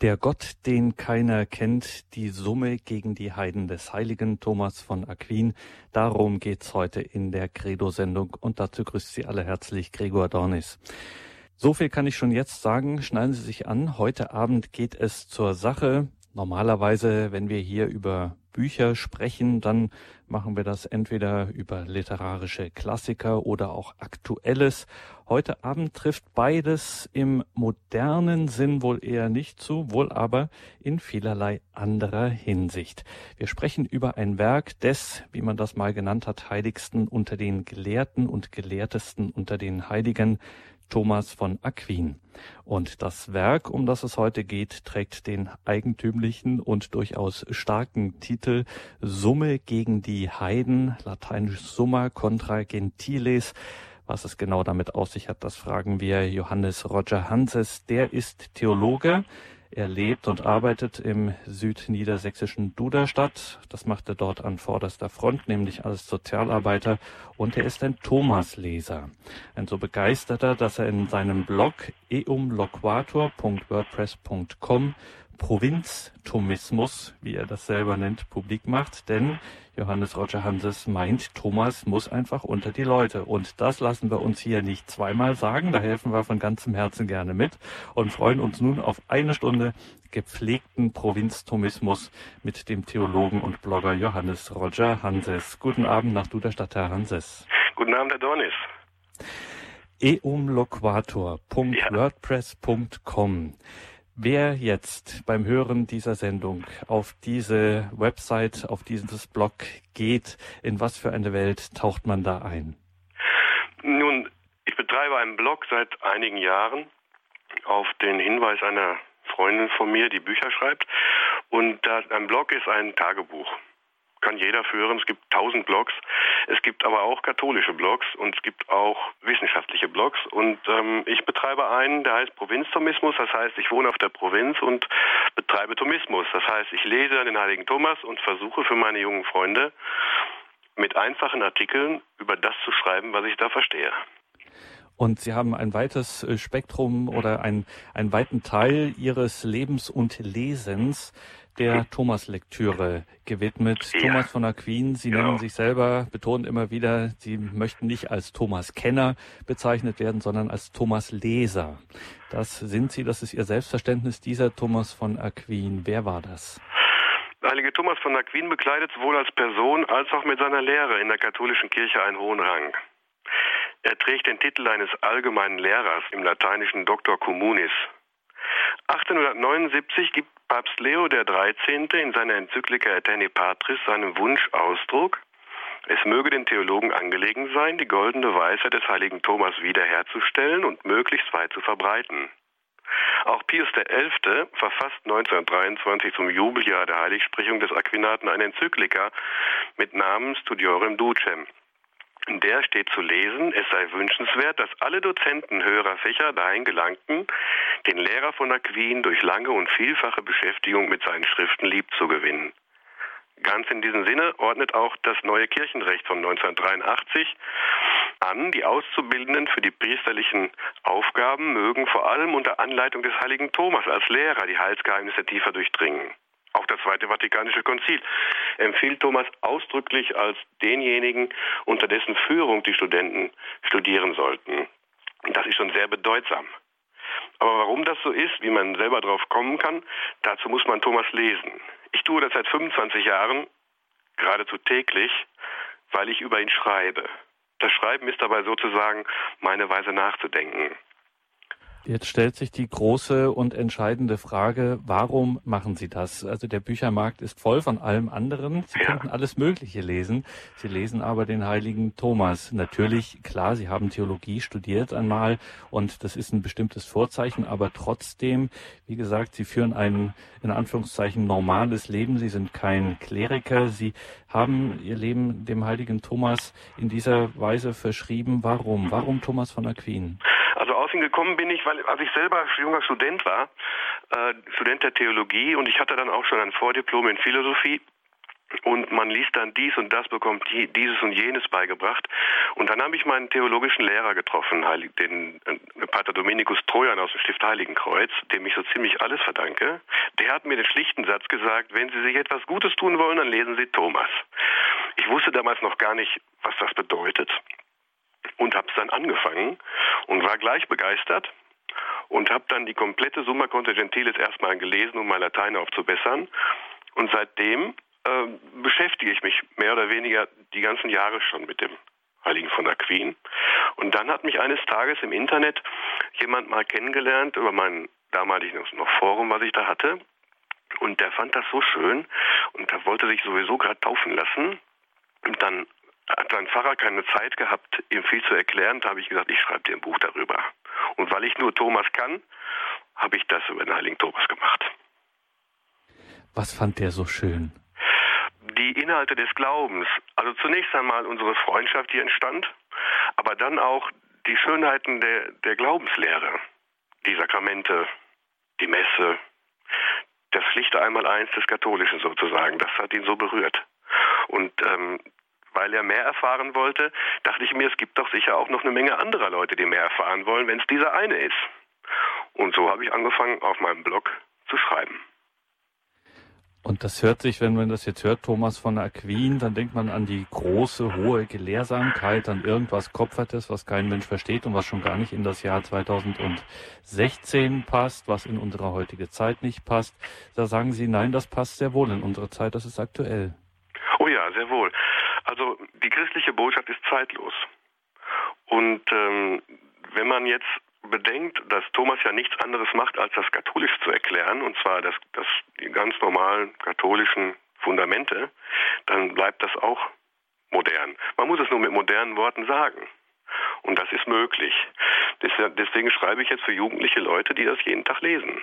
Der Gott, den keiner kennt, die Summe gegen die Heiden des heiligen Thomas von Aquin. Darum geht's heute in der Credo-Sendung und dazu grüßt Sie alle herzlich Gregor Dornis. So viel kann ich schon jetzt sagen. Schneiden Sie sich an. Heute Abend geht es zur Sache. Normalerweise, wenn wir hier über Bücher sprechen, dann machen wir das entweder über literarische Klassiker oder auch Aktuelles. Heute Abend trifft beides im modernen Sinn wohl eher nicht zu, wohl aber in vielerlei anderer Hinsicht. Wir sprechen über ein Werk des, wie man das mal genannt hat, heiligsten unter den Gelehrten und Gelehrtesten unter den Heiligen, Thomas von Aquin. Und das Werk, um das es heute geht, trägt den eigentümlichen und durchaus starken Titel Summe gegen die Heiden, lateinisch Summa contra Gentiles. Was es genau damit auf sich hat, das fragen wir Johannes Roger Hanses. Der ist Theologe, er lebt und arbeitet im südniedersächsischen Duderstadt. Das macht er dort an vorderster Front, nämlich als Sozialarbeiter. Und er ist ein Thomasleser. Ein so begeisterter, dass er in seinem Blog eumloquator.wordpress.com Provinzthomismus, wie er das selber nennt, publik macht. Denn Johannes Roger Hanses meint, Thomas muss einfach unter die Leute. Und das lassen wir uns hier nicht zweimal sagen. Da helfen wir von ganzem Herzen gerne mit und freuen uns nun auf eine Stunde gepflegten Provinzthomismus mit dem Theologen und Blogger Johannes Roger Hanses. Guten Abend nach Duderstadt, Herr Hanses. Guten Abend, Herr Dornis eumloquator.wordpress.com Wer jetzt beim Hören dieser Sendung auf diese Website, auf dieses Blog geht, in was für eine Welt taucht man da ein? Nun, ich betreibe einen Blog seit einigen Jahren auf den Hinweis einer Freundin von mir, die Bücher schreibt. Und ein Blog ist ein Tagebuch kann jeder führen. Es gibt tausend Blogs. Es gibt aber auch katholische Blogs und es gibt auch wissenschaftliche Blogs. Und ähm, ich betreibe einen, der heißt Provinzthomismus. Das heißt, ich wohne auf der Provinz und betreibe Thomismus. Das heißt, ich lese den heiligen Thomas und versuche für meine jungen Freunde mit einfachen Artikeln über das zu schreiben, was ich da verstehe. Und Sie haben ein weites äh, Spektrum oder ein, einen weiten Teil Ihres Lebens und Lesens der Thomas-Lektüre gewidmet. Ja. Thomas von Aquin, Sie genau. nennen sich selber, betonen immer wieder, Sie möchten nicht als Thomas-Kenner bezeichnet werden, sondern als Thomas-Leser. Das sind Sie, das ist Ihr Selbstverständnis, dieser Thomas von Aquin. Wer war das? Der heilige Thomas von Aquin bekleidet sowohl als Person als auch mit seiner Lehre in der katholischen Kirche einen hohen Rang. Er trägt den Titel eines allgemeinen Lehrers im lateinischen Doctor Communis. 1879 gibt Papst Leo XIII. in seiner Enzyklika Eterni Patris seinem Wunsch Ausdruck, es möge den Theologen angelegen sein, die goldene Weisheit des heiligen Thomas wiederherzustellen und möglichst weit zu verbreiten. Auch Pius XI. verfasst 1923 zum Jubeljahr der Heiligsprechung des Aquinaten eine Enzyklika mit Namen Studiorem Ducem. In der steht zu lesen, es sei wünschenswert, dass alle Dozenten höherer Fächer dahin gelangten, den Lehrer von Aquin durch lange und vielfache Beschäftigung mit seinen Schriften lieb zu gewinnen. Ganz in diesem Sinne ordnet auch das neue Kirchenrecht von 1983 an, die Auszubildenden für die priesterlichen Aufgaben mögen vor allem unter Anleitung des heiligen Thomas als Lehrer die Heilsgeheimnisse tiefer durchdringen. Auch das Zweite Vatikanische Konzil empfiehlt Thomas ausdrücklich als denjenigen, unter dessen Führung die Studenten studieren sollten. Das ist schon sehr bedeutsam. Aber warum das so ist, wie man selber drauf kommen kann, dazu muss man Thomas lesen. Ich tue das seit 25 Jahren, geradezu täglich, weil ich über ihn schreibe. Das Schreiben ist dabei sozusagen meine Weise nachzudenken. Jetzt stellt sich die große und entscheidende Frage, warum machen Sie das? Also der Büchermarkt ist voll von allem anderen. Sie ja. könnten alles Mögliche lesen. Sie lesen aber den heiligen Thomas. Natürlich, klar, Sie haben Theologie studiert einmal und das ist ein bestimmtes Vorzeichen, aber trotzdem, wie gesagt, Sie führen ein, in Anführungszeichen, normales Leben. Sie sind kein Kleriker. Sie haben Ihr Leben dem heiligen Thomas in dieser Weise verschrieben. Warum? Warum Thomas von Aquin? Also ihn gekommen bin ich, weil als ich selber junger Student war, äh, Student der Theologie und ich hatte dann auch schon ein Vordiplom in Philosophie, und man liest dann dies und das, bekommt dieses und jenes beigebracht. Und dann habe ich meinen theologischen Lehrer getroffen, den äh, Pater Dominikus Trojan aus dem Stift Heiligenkreuz, dem ich so ziemlich alles verdanke. Der hat mir den schlichten Satz gesagt, wenn Sie sich etwas Gutes tun wollen, dann lesen Sie Thomas. Ich wusste damals noch gar nicht, was das bedeutet und habe es dann angefangen und war gleich begeistert und habe dann die komplette Summa Contra Gentiles erstmal gelesen, um mein Latein aufzubessern. Und seitdem äh, beschäftige ich mich mehr oder weniger die ganzen Jahre schon mit dem Heiligen von Aquin. Und dann hat mich eines Tages im Internet jemand mal kennengelernt über mein damaliges noch Forum, was ich da hatte. Und der fand das so schön und er wollte sich sowieso gerade taufen lassen. Und dann hat sein Pfarrer keine Zeit gehabt, ihm viel zu erklären. Da habe ich gesagt, ich schreibe dir ein Buch darüber. Und weil ich nur Thomas kann, habe ich das über den Heiligen Thomas gemacht. Was fand der so schön? Die Inhalte des Glaubens. Also zunächst einmal unsere Freundschaft, die entstand, aber dann auch die Schönheiten der, der Glaubenslehre, die Sakramente, die Messe, das schlichte Einmaleins des Katholischen sozusagen. Das hat ihn so berührt. Und ähm, weil er mehr erfahren wollte, dachte ich mir, es gibt doch sicher auch noch eine Menge anderer Leute, die mehr erfahren wollen, wenn es dieser eine ist. Und so habe ich angefangen, auf meinem Blog zu schreiben. Und das hört sich, wenn man das jetzt hört, Thomas von Aquin, dann denkt man an die große, hohe Gelehrsamkeit, an irgendwas Kopfertes, was kein Mensch versteht und was schon gar nicht in das Jahr 2016 passt, was in unsere heutige Zeit nicht passt. Da sagen Sie, nein, das passt sehr wohl in unsere Zeit, das ist aktuell. Oh ja, sehr wohl. Also die christliche Botschaft ist zeitlos. Und ähm, wenn man jetzt bedenkt, dass Thomas ja nichts anderes macht, als das katholisch zu erklären, und zwar das, das, die ganz normalen katholischen Fundamente, dann bleibt das auch modern. Man muss es nur mit modernen Worten sagen. Und das ist möglich. Deswegen schreibe ich jetzt für jugendliche Leute, die das jeden Tag lesen.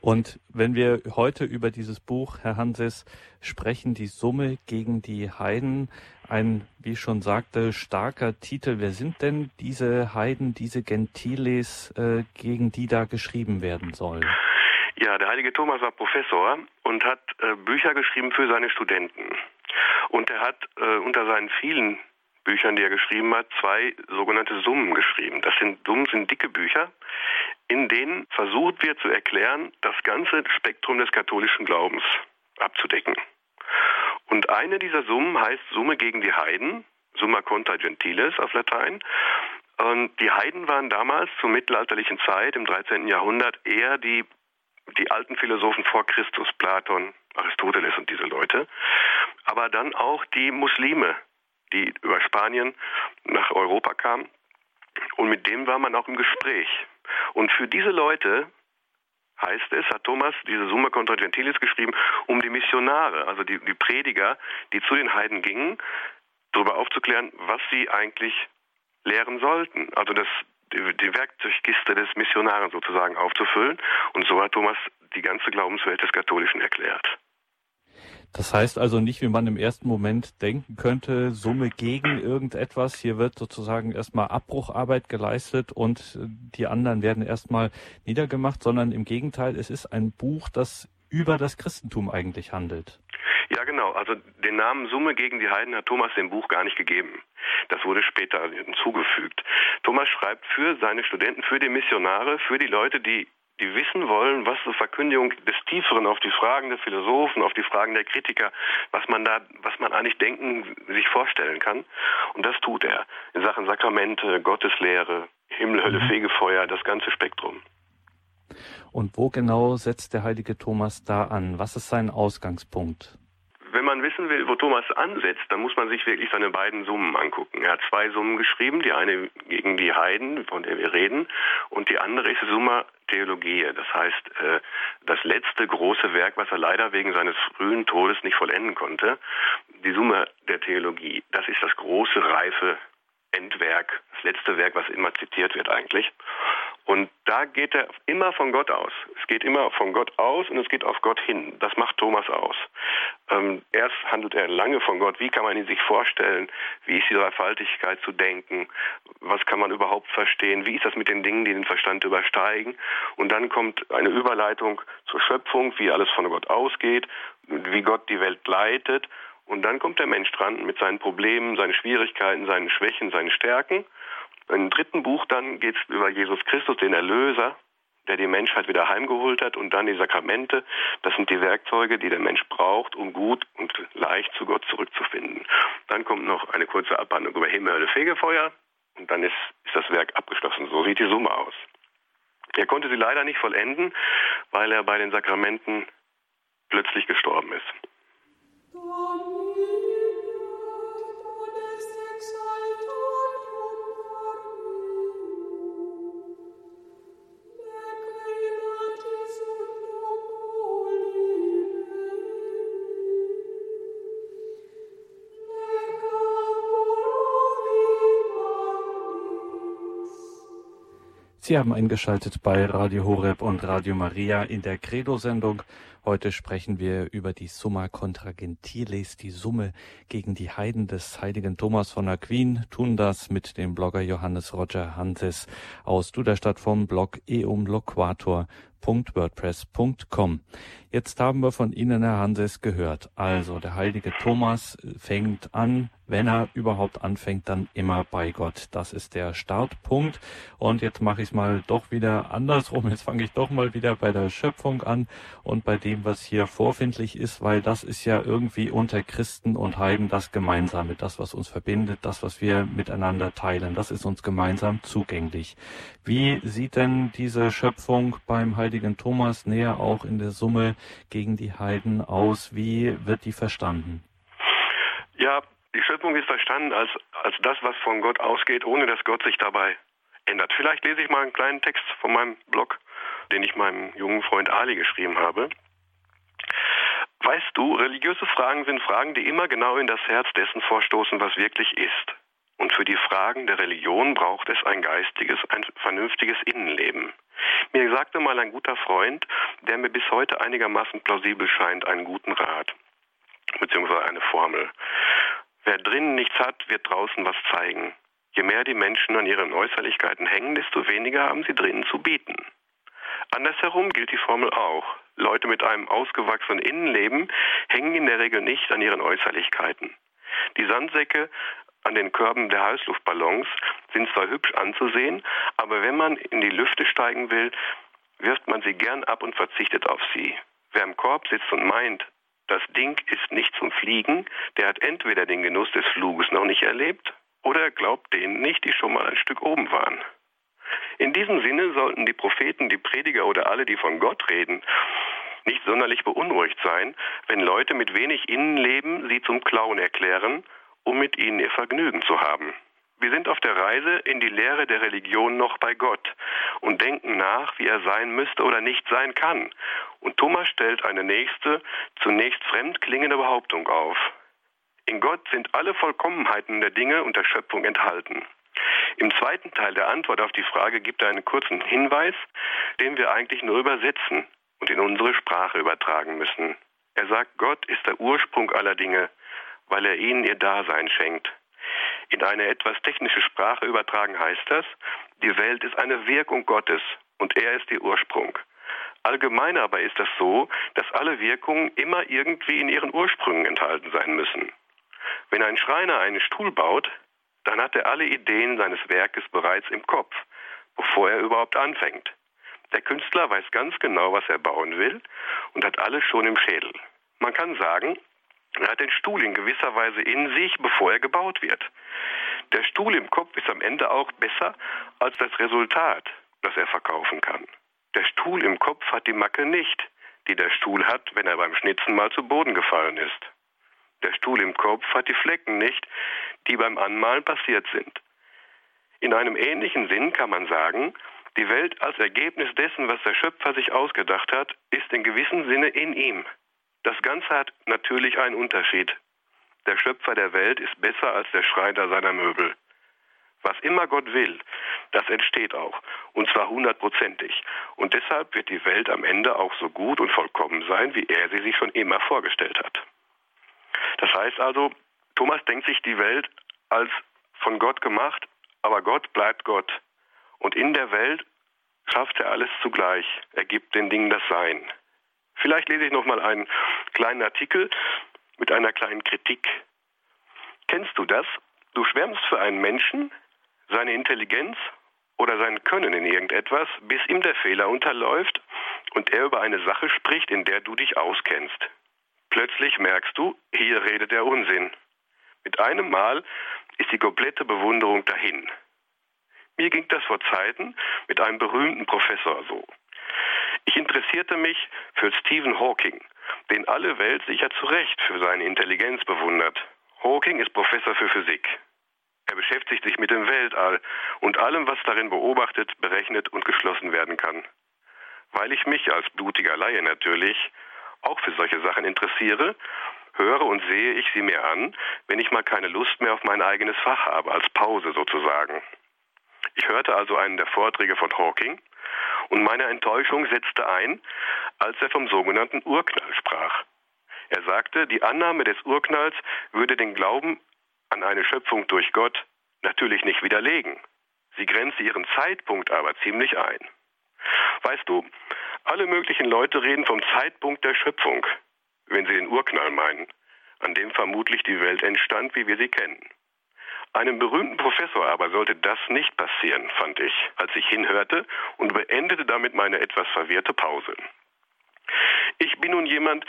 Und wenn wir heute über dieses Buch, Herr Hanses, sprechen, die Summe gegen die Heiden, ein, wie ich schon sagte, starker Titel. Wer sind denn diese Heiden, diese Gentiles, äh, gegen die da geschrieben werden soll? Ja, der heilige Thomas war Professor und hat äh, Bücher geschrieben für seine Studenten. Und er hat äh, unter seinen vielen Büchern, die er geschrieben hat, zwei sogenannte Summen geschrieben. Das sind Summen sind dicke Bücher, in denen versucht wird zu erklären, das ganze Spektrum des katholischen Glaubens abzudecken. Und eine dieser Summen heißt Summe gegen die Heiden, Summa contra gentiles auf Latein. Und die Heiden waren damals zur mittelalterlichen Zeit im 13. Jahrhundert eher die, die alten Philosophen vor Christus, Platon, Aristoteles und diese Leute, aber dann auch die Muslime, die über Spanien nach Europa kamen. Und mit dem war man auch im Gespräch. Und für diese Leute heißt es, hat Thomas diese Summa contra Gentilis geschrieben, um die Missionare, also die, die Prediger, die zu den Heiden gingen, darüber aufzuklären, was sie eigentlich lehren sollten. Also das, die, die Werkzeugkiste des Missionaren sozusagen aufzufüllen. Und so hat Thomas die ganze Glaubenswelt des Katholischen erklärt. Das heißt also nicht, wie man im ersten Moment denken könnte, Summe gegen irgendetwas. Hier wird sozusagen erstmal Abbrucharbeit geleistet und die anderen werden erstmal niedergemacht, sondern im Gegenteil, es ist ein Buch, das über das Christentum eigentlich handelt. Ja, genau. Also den Namen Summe gegen die Heiden hat Thomas dem Buch gar nicht gegeben. Das wurde später hinzugefügt. Thomas schreibt für seine Studenten, für die Missionare, für die Leute, die die wissen wollen, was die Verkündigung des Tieferen auf die Fragen der Philosophen, auf die Fragen der Kritiker, was man da, was man eigentlich denken, sich vorstellen kann. Und das tut er. In Sachen Sakramente, Gotteslehre, Himmel, Hölle, mhm. Fegefeuer, das ganze Spektrum. Und wo genau setzt der heilige Thomas da an? Was ist sein Ausgangspunkt? Wenn man wissen will, wo Thomas ansetzt, dann muss man sich wirklich seine beiden Summen angucken. Er hat zwei Summen geschrieben, die eine gegen die Heiden, von der wir reden, und die andere ist Summa Theologie. Das heißt, äh, das letzte große Werk, was er leider wegen seines frühen Todes nicht vollenden konnte, die Summe der Theologie. Das ist das große, reife Endwerk, das letzte Werk, was immer zitiert wird eigentlich. Und da geht er immer von Gott aus. Es geht immer von Gott aus und es geht auf Gott hin. Das macht Thomas aus. Ähm, erst handelt er lange von Gott. Wie kann man ihn sich vorstellen? Wie ist die Dreifaltigkeit zu denken? Was kann man überhaupt verstehen? Wie ist das mit den Dingen, die den Verstand übersteigen? Und dann kommt eine Überleitung zur Schöpfung, wie alles von Gott ausgeht. wie Gott die Welt leitet. Und dann kommt der Mensch dran mit seinen Problemen, seinen Schwierigkeiten, seinen Schwächen, seinen Stärken. Im dritten Buch dann geht es über Jesus Christus, den Erlöser, der die Menschheit wieder heimgeholt hat und dann die Sakramente. Das sind die Werkzeuge, die der Mensch braucht, um gut und leicht zu Gott zurückzufinden. Dann kommt noch eine kurze Abhandlung über Himmel, Hölle, Fegefeuer und dann ist, ist das Werk abgeschlossen. So sieht die Summe aus. Er konnte sie leider nicht vollenden, weil er bei den Sakramenten plötzlich gestorben ist. Sie haben eingeschaltet bei Radio Horeb und Radio Maria in der Credo-Sendung. Heute sprechen wir über die Summa contra Gentiles, die Summe gegen die Heiden des heiligen Thomas von Aquin, tun das mit dem Blogger Johannes Roger Hanses aus Duderstadt vom Blog Eum Loquator www.wordpress.com. Jetzt haben wir von Ihnen, Herr Hanses, gehört. Also, der heilige Thomas fängt an, wenn er überhaupt anfängt, dann immer bei Gott. Das ist der Startpunkt. Und jetzt mache ich es mal doch wieder andersrum. Jetzt fange ich doch mal wieder bei der Schöpfung an und bei dem, was hier vorfindlich ist, weil das ist ja irgendwie unter Christen und Heiden das Gemeinsame, das, was uns verbindet, das, was wir miteinander teilen. Das ist uns gemeinsam zugänglich. Wie sieht denn diese Schöpfung beim heiligen Thomas näher auch in der Summe gegen die Heiden aus? Wie wird die verstanden? Ja, die Schöpfung ist verstanden als, als das, was von Gott ausgeht, ohne dass Gott sich dabei ändert. Vielleicht lese ich mal einen kleinen Text von meinem Blog, den ich meinem jungen Freund Ali geschrieben habe. Weißt du, religiöse Fragen sind Fragen, die immer genau in das Herz dessen vorstoßen, was wirklich ist. Und für die Fragen der Religion braucht es ein geistiges, ein vernünftiges Innenleben. Mir sagte mal ein guter Freund, der mir bis heute einigermaßen plausibel scheint, einen guten Rat, beziehungsweise eine Formel. Wer drinnen nichts hat, wird draußen was zeigen. Je mehr die Menschen an ihren Äußerlichkeiten hängen, desto weniger haben sie drinnen zu bieten. Andersherum gilt die Formel auch. Leute mit einem ausgewachsenen Innenleben hängen in der Regel nicht an ihren Äußerlichkeiten. Die Sandsäcke an den Körben der Heißluftballons sind zwar hübsch anzusehen, aber wenn man in die Lüfte steigen will, wirft man sie gern ab und verzichtet auf sie. Wer im Korb sitzt und meint, das Ding ist nicht zum Fliegen, der hat entweder den Genuss des Fluges noch nicht erlebt oder glaubt denen nicht, die schon mal ein Stück oben waren. In diesem Sinne sollten die Propheten, die Prediger oder alle, die von Gott reden, nicht sonderlich beunruhigt sein, wenn Leute mit wenig Innenleben sie zum Clown erklären um mit ihnen ihr Vergnügen zu haben. Wir sind auf der Reise in die Lehre der Religion noch bei Gott und denken nach, wie er sein müsste oder nicht sein kann. Und Thomas stellt eine nächste, zunächst fremd klingende Behauptung auf. In Gott sind alle Vollkommenheiten der Dinge und der Schöpfung enthalten. Im zweiten Teil der Antwort auf die Frage gibt er einen kurzen Hinweis, den wir eigentlich nur übersetzen und in unsere Sprache übertragen müssen. Er sagt, Gott ist der Ursprung aller Dinge weil er ihnen ihr Dasein schenkt. In eine etwas technische Sprache übertragen heißt das, die Welt ist eine Wirkung Gottes und er ist ihr Ursprung. Allgemein aber ist das so, dass alle Wirkungen immer irgendwie in ihren Ursprüngen enthalten sein müssen. Wenn ein Schreiner einen Stuhl baut, dann hat er alle Ideen seines Werkes bereits im Kopf, bevor er überhaupt anfängt. Der Künstler weiß ganz genau, was er bauen will und hat alles schon im Schädel. Man kann sagen, er hat den Stuhl in gewisser Weise in sich, bevor er gebaut wird. Der Stuhl im Kopf ist am Ende auch besser als das Resultat, das er verkaufen kann. Der Stuhl im Kopf hat die Macke nicht, die der Stuhl hat, wenn er beim Schnitzen mal zu Boden gefallen ist. Der Stuhl im Kopf hat die Flecken nicht, die beim Anmalen passiert sind. In einem ähnlichen Sinn kann man sagen, die Welt als Ergebnis dessen, was der Schöpfer sich ausgedacht hat, ist in gewissem Sinne in ihm. Das Ganze hat natürlich einen Unterschied. Der Schöpfer der Welt ist besser als der Schreiner seiner Möbel. Was immer Gott will, das entsteht auch, und zwar hundertprozentig. Und deshalb wird die Welt am Ende auch so gut und vollkommen sein, wie er sie sich schon immer vorgestellt hat. Das heißt also, Thomas denkt sich die Welt als von Gott gemacht, aber Gott bleibt Gott. Und in der Welt schafft er alles zugleich. Er gibt den Dingen das Sein. Vielleicht lese ich noch mal einen kleinen Artikel mit einer kleinen Kritik. Kennst du das? Du schwärmst für einen Menschen, seine Intelligenz oder sein Können in irgendetwas, bis ihm der Fehler unterläuft und er über eine Sache spricht, in der du dich auskennst. Plötzlich merkst du, hier redet er Unsinn. Mit einem Mal ist die komplette Bewunderung dahin. Mir ging das vor Zeiten mit einem berühmten Professor so. Ich interessierte mich für Stephen Hawking, den alle Welt sicher zu Recht für seine Intelligenz bewundert. Hawking ist Professor für Physik. Er beschäftigt sich mit dem Weltall und allem, was darin beobachtet, berechnet und geschlossen werden kann. Weil ich mich als blutiger Laie natürlich auch für solche Sachen interessiere, höre und sehe ich sie mir an, wenn ich mal keine Lust mehr auf mein eigenes Fach habe, als Pause sozusagen. Ich hörte also einen der Vorträge von Hawking und meine Enttäuschung setzte ein, als er vom sogenannten Urknall sprach. Er sagte, die Annahme des Urknalls würde den Glauben an eine Schöpfung durch Gott natürlich nicht widerlegen. Sie grenze ihren Zeitpunkt aber ziemlich ein. Weißt du, alle möglichen Leute reden vom Zeitpunkt der Schöpfung, wenn sie den Urknall meinen, an dem vermutlich die Welt entstand, wie wir sie kennen. Einem berühmten Professor aber sollte das nicht passieren, fand ich, als ich hinhörte und beendete damit meine etwas verwirrte Pause. Ich bin nun jemand,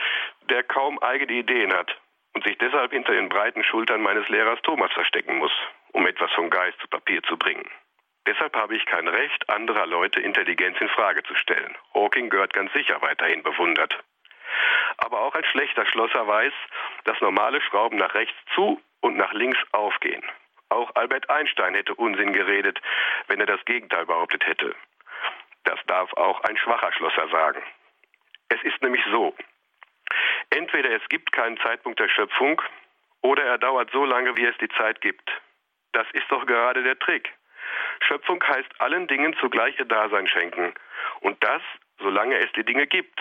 der kaum eigene Ideen hat und sich deshalb hinter den breiten Schultern meines Lehrers Thomas verstecken muss, um etwas vom Geist zu Papier zu bringen. Deshalb habe ich kein Recht, anderer Leute Intelligenz in Frage zu stellen. Hawking gehört ganz sicher weiterhin bewundert. Aber auch ein schlechter Schlosser weiß, dass normale Schrauben nach rechts zu und nach links aufgehen. Auch Albert Einstein hätte Unsinn geredet, wenn er das Gegenteil behauptet hätte. Das darf auch ein schwacher Schlosser sagen. Es ist nämlich so, Entweder es gibt keinen Zeitpunkt der Schöpfung oder er dauert so lange, wie es die Zeit gibt. Das ist doch gerade der Trick. Schöpfung heißt allen Dingen zugleich ihr Dasein schenken. Und das, solange es die Dinge gibt.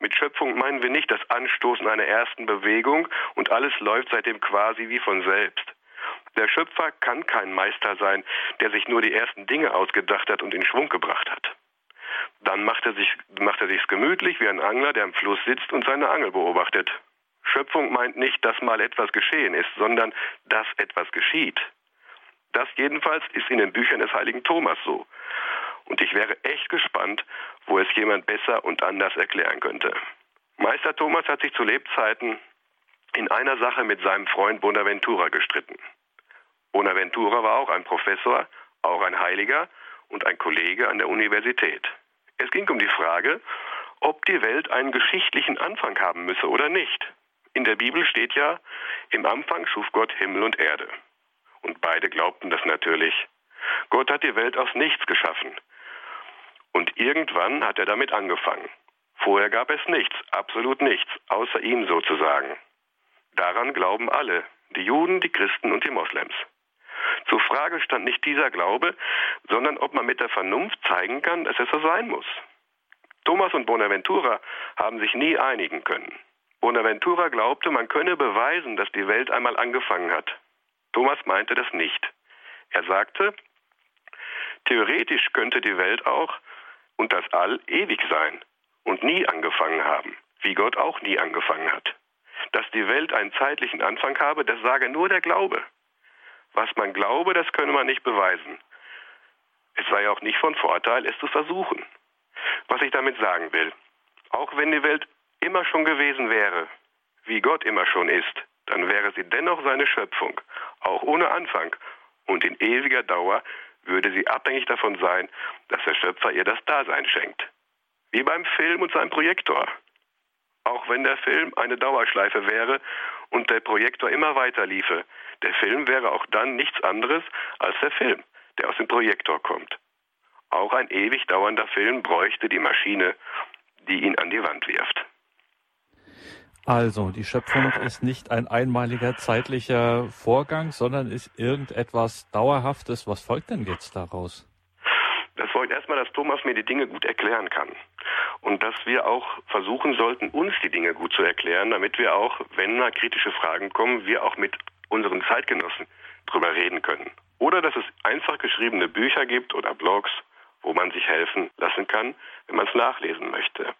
Mit Schöpfung meinen wir nicht das Anstoßen einer ersten Bewegung und alles läuft seitdem quasi wie von selbst. Der Schöpfer kann kein Meister sein, der sich nur die ersten Dinge ausgedacht hat und in Schwung gebracht hat. Dann macht er sich macht er sich's gemütlich wie ein Angler, der am Fluss sitzt und seine Angel beobachtet. Schöpfung meint nicht, dass mal etwas geschehen ist, sondern dass etwas geschieht. Das jedenfalls ist in den Büchern des heiligen Thomas so. Und ich wäre echt gespannt, wo es jemand besser und anders erklären könnte. Meister Thomas hat sich zu Lebzeiten in einer Sache mit seinem Freund Bonaventura gestritten. Bonaventura war auch ein Professor, auch ein Heiliger und ein Kollege an der Universität. Es ging um die Frage, ob die Welt einen geschichtlichen Anfang haben müsse oder nicht. In der Bibel steht ja, im Anfang schuf Gott Himmel und Erde. Und beide glaubten das natürlich. Gott hat die Welt aus nichts geschaffen. Und irgendwann hat er damit angefangen. Vorher gab es nichts, absolut nichts, außer ihm sozusagen. Daran glauben alle, die Juden, die Christen und die Moslems. Zur Frage stand nicht dieser Glaube, sondern ob man mit der Vernunft zeigen kann, dass es so sein muss. Thomas und Bonaventura haben sich nie einigen können. Bonaventura glaubte, man könne beweisen, dass die Welt einmal angefangen hat. Thomas meinte das nicht. Er sagte, theoretisch könnte die Welt auch und das All ewig sein und nie angefangen haben, wie Gott auch nie angefangen hat. Dass die Welt einen zeitlichen Anfang habe, das sage nur der Glaube. Was man glaube, das könne man nicht beweisen. Es sei auch nicht von Vorteil, es zu versuchen. Was ich damit sagen will, auch wenn die Welt immer schon gewesen wäre, wie Gott immer schon ist, dann wäre sie dennoch seine Schöpfung, auch ohne Anfang und in ewiger Dauer würde sie abhängig davon sein, dass der Schöpfer ihr das Dasein schenkt. Wie beim Film und seinem Projektor. Auch wenn der Film eine Dauerschleife wäre und der Projektor immer weiter liefe, der Film wäre auch dann nichts anderes als der Film, der aus dem Projektor kommt. Auch ein ewig dauernder Film bräuchte die Maschine, die ihn an die Wand wirft. Also, die Schöpfung ist nicht ein einmaliger zeitlicher Vorgang, sondern ist irgendetwas Dauerhaftes. Was folgt denn jetzt daraus? Das folgt erstmal, dass Thomas mir die Dinge gut erklären kann. Und dass wir auch versuchen sollten, uns die Dinge gut zu erklären, damit wir auch, wenn mal kritische Fragen kommen, wir auch mit unseren Zeitgenossen drüber reden können. Oder dass es einfach geschriebene Bücher gibt oder Blogs, wo man sich helfen lassen kann, wenn man es nachlesen möchte.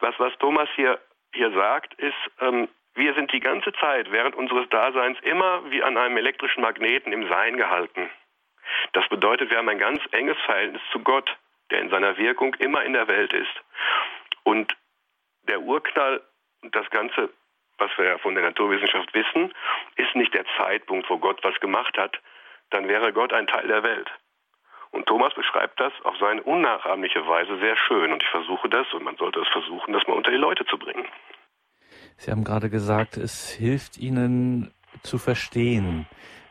Was was Thomas hier, hier sagt, ist, ähm, wir sind die ganze Zeit während unseres Daseins immer wie an einem elektrischen Magneten im Sein gehalten. Das bedeutet, wir haben ein ganz enges Verhältnis zu Gott, der in seiner Wirkung immer in der Welt ist. Und der Urknall und das Ganze, was wir ja von der Naturwissenschaft wissen, ist nicht der Zeitpunkt, wo Gott was gemacht hat. Dann wäre Gott ein Teil der Welt. Und Thomas beschreibt das auf seine unnachahmliche Weise sehr schön. Und ich versuche das, und man sollte es versuchen, das mal unter die Leute zu bringen. Sie haben gerade gesagt, es hilft Ihnen zu verstehen.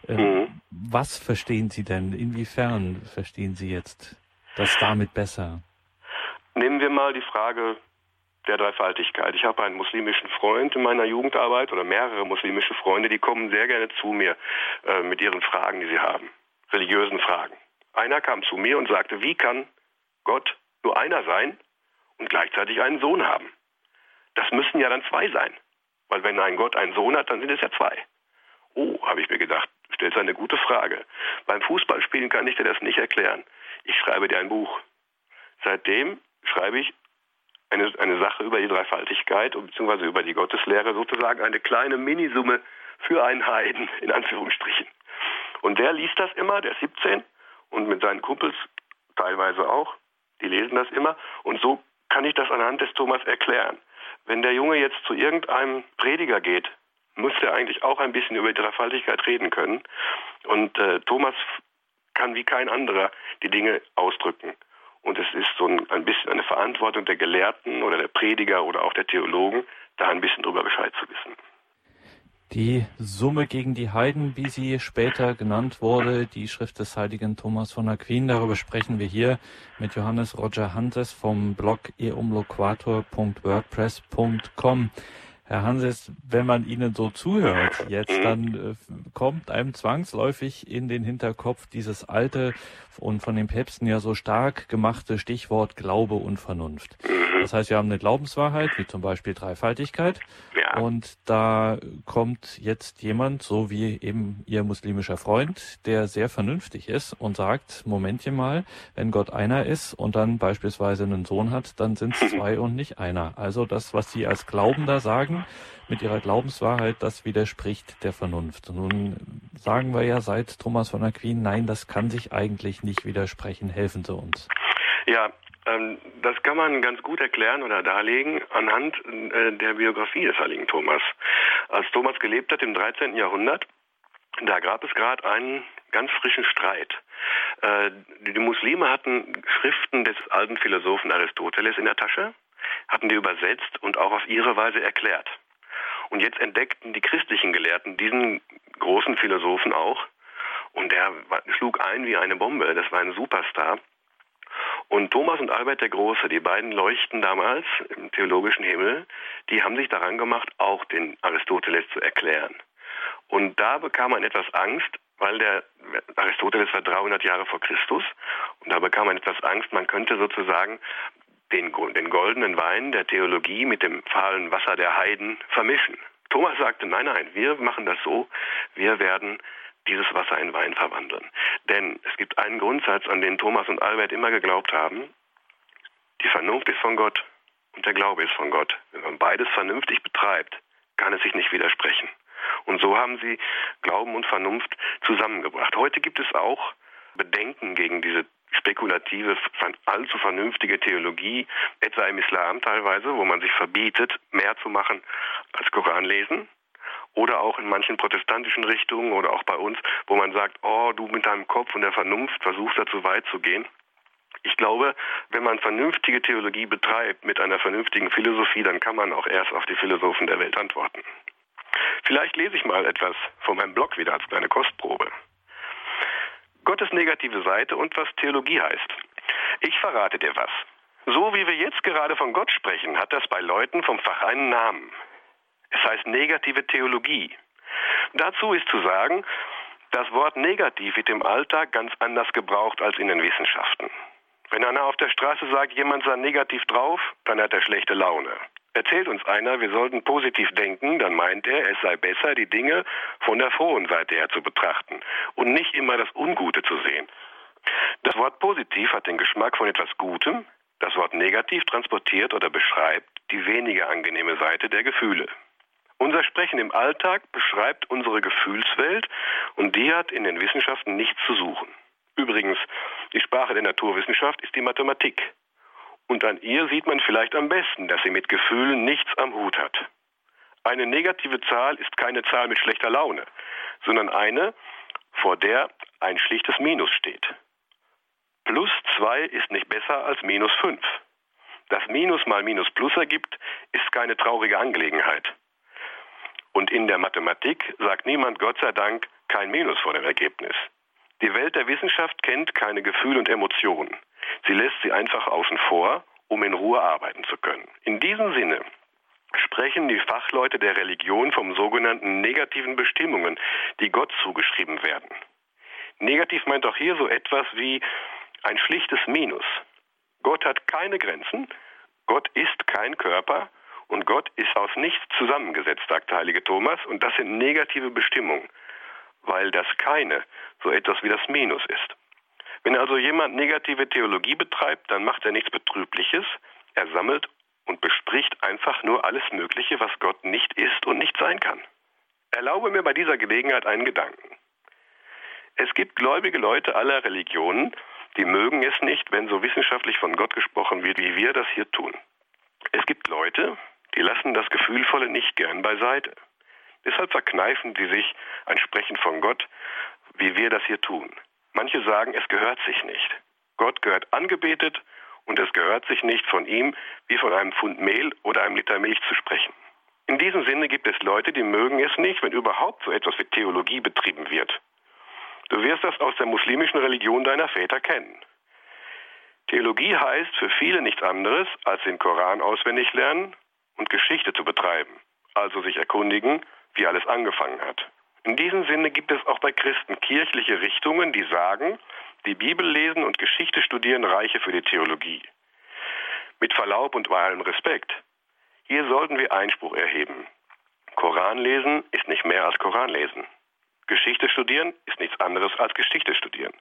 Ähm, mhm. Was verstehen Sie denn? Inwiefern verstehen Sie jetzt das damit besser? Nehmen wir mal die Frage der Dreifaltigkeit. Ich habe einen muslimischen Freund in meiner Jugendarbeit oder mehrere muslimische Freunde, die kommen sehr gerne zu mir äh, mit ihren Fragen, die sie haben, religiösen Fragen. Einer kam zu mir und sagte, wie kann Gott nur einer sein und gleichzeitig einen Sohn haben? Das müssen ja dann zwei sein. Weil wenn ein Gott einen Sohn hat, dann sind es ja zwei. Oh, habe ich mir gedacht, stellst eine gute Frage. Beim Fußballspielen kann ich dir das nicht erklären. Ich schreibe dir ein Buch. Seitdem schreibe ich eine, eine Sache über die Dreifaltigkeit bzw. über die Gotteslehre, sozusagen eine kleine Minisumme für einen Heiden, in Anführungsstrichen. Und der liest das immer, der ist 17 und mit seinen Kumpels teilweise auch. Die lesen das immer und so kann ich das anhand des Thomas erklären. Wenn der Junge jetzt zu irgendeinem Prediger geht, muss er eigentlich auch ein bisschen über die Dreifaltigkeit reden können. Und äh, Thomas kann wie kein anderer die Dinge ausdrücken. Und es ist so ein, ein bisschen eine Verantwortung der Gelehrten oder der Prediger oder auch der Theologen, da ein bisschen drüber Bescheid zu wissen. Die Summe gegen die Heiden, wie sie später genannt wurde, die Schrift des heiligen Thomas von Aquin, darüber sprechen wir hier mit Johannes Roger Hanses vom Blog eumloquator.wordpress.com. Herr Hanses, wenn man Ihnen so zuhört jetzt, dann äh, kommt einem zwangsläufig in den Hinterkopf dieses alte und von den Päpsten ja so stark gemachte Stichwort Glaube und Vernunft. Das heißt, wir haben eine Glaubenswahrheit, wie zum Beispiel Dreifaltigkeit. Ja. Und da kommt jetzt jemand, so wie eben Ihr muslimischer Freund, der sehr vernünftig ist und sagt, Momentchen mal, wenn Gott einer ist und dann beispielsweise einen Sohn hat, dann sind es zwei und nicht einer. Also das, was Sie als Glaubender sagen, mit Ihrer Glaubenswahrheit, das widerspricht der Vernunft. Nun sagen wir ja seit Thomas von Aquin, nein, das kann sich eigentlich nicht widersprechen. Helfen Sie uns. Ja, ähm, das kann man ganz gut erklären oder darlegen anhand äh, der Biografie des heiligen Thomas. Als Thomas gelebt hat im 13. Jahrhundert, da gab es gerade einen ganz frischen Streit. Äh, die Muslime hatten Schriften des alten Philosophen Aristoteles in der Tasche, hatten die übersetzt und auch auf ihre Weise erklärt. Und jetzt entdeckten die christlichen Gelehrten diesen großen Philosophen auch. Und der schlug ein wie eine Bombe. Das war ein Superstar. Und Thomas und Albert der Große, die beiden Leuchten damals im theologischen Himmel, die haben sich daran gemacht, auch den Aristoteles zu erklären. Und da bekam man etwas Angst, weil der Aristoteles war 300 Jahre vor Christus. Und da bekam man etwas Angst, man könnte sozusagen den, den goldenen Wein der Theologie mit dem fahlen Wasser der Heiden vermischen. Thomas sagte, nein, nein, wir machen das so, wir werden dieses Wasser in Wein verwandeln. Denn es gibt einen Grundsatz, an den Thomas und Albert immer geglaubt haben. Die Vernunft ist von Gott und der Glaube ist von Gott. Wenn man beides vernünftig betreibt, kann es sich nicht widersprechen. Und so haben sie Glauben und Vernunft zusammengebracht. Heute gibt es auch Bedenken gegen diese spekulative, allzu vernünftige Theologie, etwa im Islam teilweise, wo man sich verbietet, mehr zu machen als Koran lesen oder auch in manchen protestantischen Richtungen oder auch bei uns, wo man sagt, oh, du mit deinem Kopf und der Vernunft versuchst da zu weit zu gehen. Ich glaube, wenn man vernünftige Theologie betreibt mit einer vernünftigen Philosophie, dann kann man auch erst auf die Philosophen der Welt antworten. Vielleicht lese ich mal etwas von meinem Blog wieder als kleine Kostprobe. Gottes negative Seite und was Theologie heißt. Ich verrate dir was. So wie wir jetzt gerade von Gott sprechen, hat das bei Leuten vom Fach einen Namen. Es heißt negative Theologie. Dazu ist zu sagen, das Wort negativ wird im Alltag ganz anders gebraucht als in den Wissenschaften. Wenn einer auf der Straße sagt, jemand sei negativ drauf, dann hat er schlechte Laune. Erzählt uns einer, wir sollten positiv denken, dann meint er, es sei besser, die Dinge von der frohen Seite her zu betrachten und nicht immer das Ungute zu sehen. Das Wort positiv hat den Geschmack von etwas Gutem, Das Wort negativ transportiert oder beschreibt die weniger angenehme Seite der Gefühle. Unser Sprechen im Alltag beschreibt unsere Gefühlswelt und die hat in den Wissenschaften nichts zu suchen. Übrigens, die Sprache der Naturwissenschaft ist die Mathematik. Und an ihr sieht man vielleicht am besten, dass sie mit Gefühlen nichts am Hut hat. Eine negative Zahl ist keine Zahl mit schlechter Laune, sondern eine, vor der ein schlichtes Minus steht. Plus 2 ist nicht besser als minus 5. Dass Minus mal Minus Plus ergibt, ist keine traurige Angelegenheit. Und in der Mathematik sagt niemand Gott sei Dank kein Minus vor dem Ergebnis. Die Welt der Wissenschaft kennt keine Gefühle und Emotionen. Sie lässt sie einfach außen vor, um in Ruhe arbeiten zu können. In diesem Sinne sprechen die Fachleute der Religion vom sogenannten negativen Bestimmungen, die Gott zugeschrieben werden. Negativ meint auch hier so etwas wie ein schlichtes Minus. Gott hat keine Grenzen, Gott ist kein Körper und Gott ist aus nichts zusammengesetzt, sagt der heilige Thomas, und das sind negative Bestimmungen, weil das keine so etwas wie das Minus ist. Wenn also jemand negative Theologie betreibt, dann macht er nichts Betrübliches, er sammelt und bespricht einfach nur alles Mögliche, was Gott nicht ist und nicht sein kann. Erlaube mir bei dieser Gelegenheit einen Gedanken. Es gibt gläubige Leute aller Religionen, die mögen es nicht, wenn so wissenschaftlich von Gott gesprochen wird, wie wir das hier tun. Es gibt Leute, die lassen das Gefühlvolle nicht gern beiseite. Deshalb verkneifen sie sich ein Sprechen von Gott, wie wir das hier tun. Manche sagen, es gehört sich nicht. Gott gehört angebetet und es gehört sich nicht von ihm, wie von einem Pfund Mehl oder einem Liter Milch zu sprechen. In diesem Sinne gibt es Leute, die mögen es nicht, wenn überhaupt so etwas wie Theologie betrieben wird. Du wirst das aus der muslimischen Religion deiner Väter kennen. Theologie heißt für viele nichts anderes, als den Koran auswendig lernen und Geschichte zu betreiben, also sich erkundigen, wie alles angefangen hat. In diesem Sinne gibt es auch bei Christen kirchliche Richtungen, die sagen, die Bibel lesen und Geschichte studieren reiche für die Theologie. Mit Verlaub und bei allem Respekt. Hier sollten wir Einspruch erheben. Koran lesen ist nicht mehr als Koran lesen. Geschichte studieren ist nichts anderes als Geschichte studieren.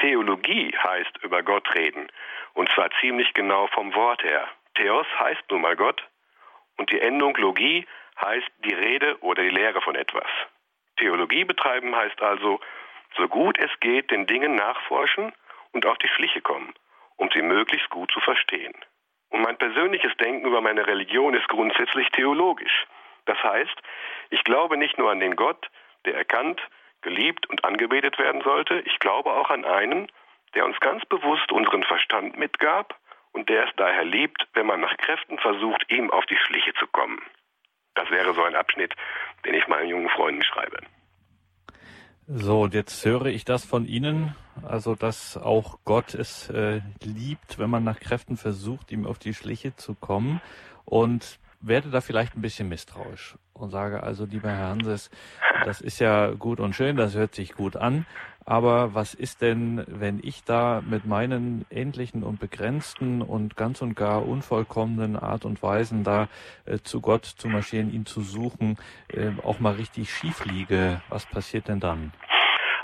Theologie heißt über Gott reden, und zwar ziemlich genau vom Wort her. Theos heißt nun mal Gott, und die Endung Logie heißt die Rede oder die Lehre von etwas. Theologie betreiben heißt also, so gut es geht, den Dingen nachforschen und auf die Schliche kommen, um sie möglichst gut zu verstehen. Und mein persönliches Denken über meine Religion ist grundsätzlich theologisch. Das heißt, ich glaube nicht nur an den Gott, der erkannt, geliebt und angebetet werden sollte. Ich glaube auch an einen, der uns ganz bewusst unseren Verstand mitgab und der es daher liebt, wenn man nach Kräften versucht, ihm auf die Schliche zu kommen. Das wäre so ein Abschnitt, den ich meinen jungen Freunden schreibe. So, und jetzt höre ich das von Ihnen, also dass auch Gott es äh, liebt, wenn man nach Kräften versucht, ihm auf die Schliche zu kommen. Und werde da vielleicht ein bisschen misstrauisch und sage also, lieber Herr Hanses, das ist ja gut und schön, das hört sich gut an, aber was ist denn, wenn ich da mit meinen endlichen und begrenzten und ganz und gar unvollkommenen Art und Weisen da äh, zu Gott zu marschieren, ihn zu suchen, äh, auch mal richtig schief liege? Was passiert denn dann?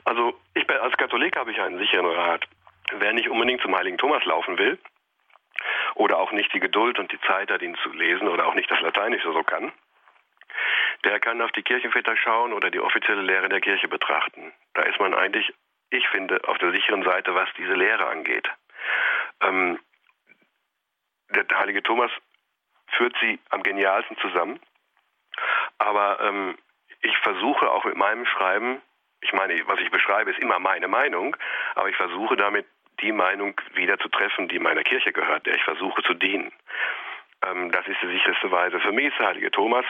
Also ich als Katholik habe ich einen sicheren Rat. Wer nicht unbedingt zum Heiligen Thomas laufen will, oder auch nicht die Geduld und die Zeit hat, ihn zu lesen oder auch nicht das Lateinische so kann, der kann auf die Kirchenväter schauen oder die offizielle Lehre der Kirche betrachten. Da ist man eigentlich, ich finde, auf der sicheren Seite, was diese Lehre angeht. Ähm, der heilige Thomas führt sie am genialsten zusammen, aber ähm, ich versuche auch mit meinem Schreiben, ich meine, was ich beschreibe, ist immer meine Meinung, aber ich versuche damit die Meinung wieder zu treffen, die meiner Kirche gehört, der ich versuche zu dienen. Ähm, das ist die sicherste Weise. Für mich ist der heilige Thomas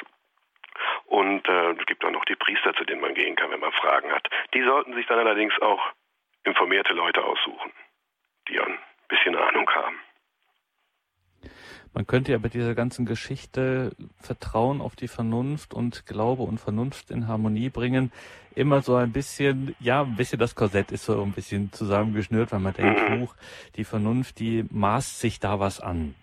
und äh, es gibt auch noch die Priester, zu denen man gehen kann, wenn man Fragen hat. Die sollten sich dann allerdings auch informierte Leute aussuchen, die ein bisschen Ahnung haben. Man könnte ja bei dieser ganzen Geschichte Vertrauen auf die Vernunft und Glaube und Vernunft in Harmonie bringen. Immer so ein bisschen, ja, ein bisschen das Korsett ist so ein bisschen zusammengeschnürt, weil man denkt, mhm. huch, die Vernunft, die maßt sich da was an,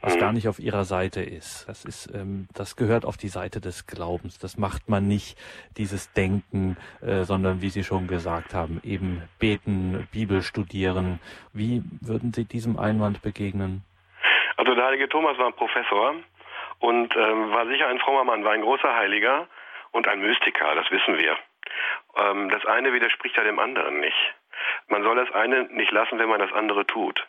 was mhm. gar nicht auf ihrer Seite ist. Das ist, ähm, das gehört auf die Seite des Glaubens. Das macht man nicht, dieses Denken, äh, sondern wie Sie schon gesagt haben, eben beten, Bibel studieren. Wie würden Sie diesem Einwand begegnen? Also der heilige Thomas war ein Professor und ähm, war sicher ein frommer Mann, war ein großer Heiliger und ein Mystiker, das wissen wir. Ähm, das eine widerspricht ja dem anderen nicht. Man soll das eine nicht lassen, wenn man das andere tut.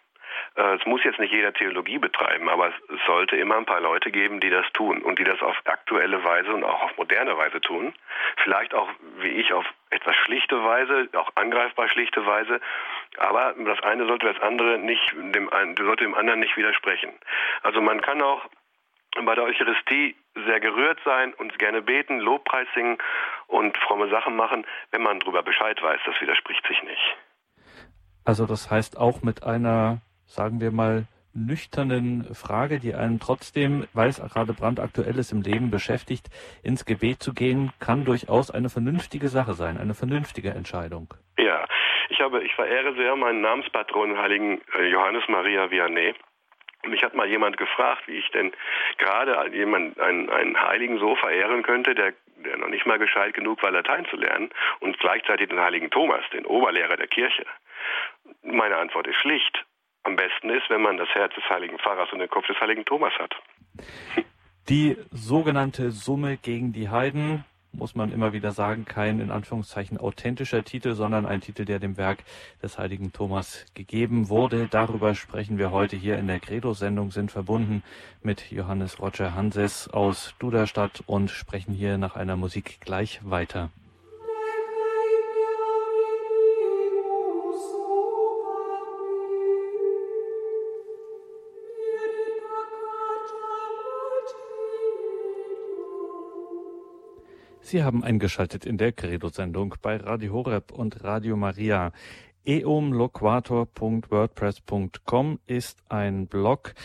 Äh, es muss jetzt nicht jeder Theologie betreiben, aber es sollte immer ein paar Leute geben, die das tun und die das auf aktuelle Weise und auch auf moderne Weise tun. Vielleicht auch, wie ich, auf etwas schlichte Weise, auch angreifbar schlichte Weise. Aber das eine sollte das andere nicht, dem, sollte dem anderen nicht widersprechen. Also man kann auch bei der Eucharistie sehr gerührt sein und gerne beten, Lobpreis singen und fromme Sachen machen, wenn man darüber Bescheid weiß. Das widerspricht sich nicht. Also das heißt auch mit einer sagen wir mal, nüchternen Frage, die einen trotzdem, weil es gerade brandaktuell ist im Leben beschäftigt, ins Gebet zu gehen, kann durchaus eine vernünftige Sache sein, eine vernünftige Entscheidung. Ja, ich habe, ich verehre sehr meinen Namenspatron, Heiligen äh, Johannes Maria Vianney. Mich hat mal jemand gefragt, wie ich denn gerade jemand, einen, einen Heiligen so verehren könnte, der, der noch nicht mal gescheit genug war, Latein zu lernen und gleichzeitig den Heiligen Thomas, den Oberlehrer der Kirche. Meine Antwort ist schlicht am besten ist, wenn man das Herz des heiligen Pfarrers und den Kopf des heiligen Thomas hat. Die sogenannte Summe gegen die Heiden, muss man immer wieder sagen, kein in Anführungszeichen authentischer Titel, sondern ein Titel, der dem Werk des heiligen Thomas gegeben wurde. Darüber sprechen wir heute hier in der Credo-Sendung, sind verbunden mit Johannes Roger Hanses aus Duderstadt und sprechen hier nach einer Musik gleich weiter. Sie haben eingeschaltet in der Credo-Sendung bei Radio Horeb und Radio Maria. eumloquator.wordpress.com ist ein Blog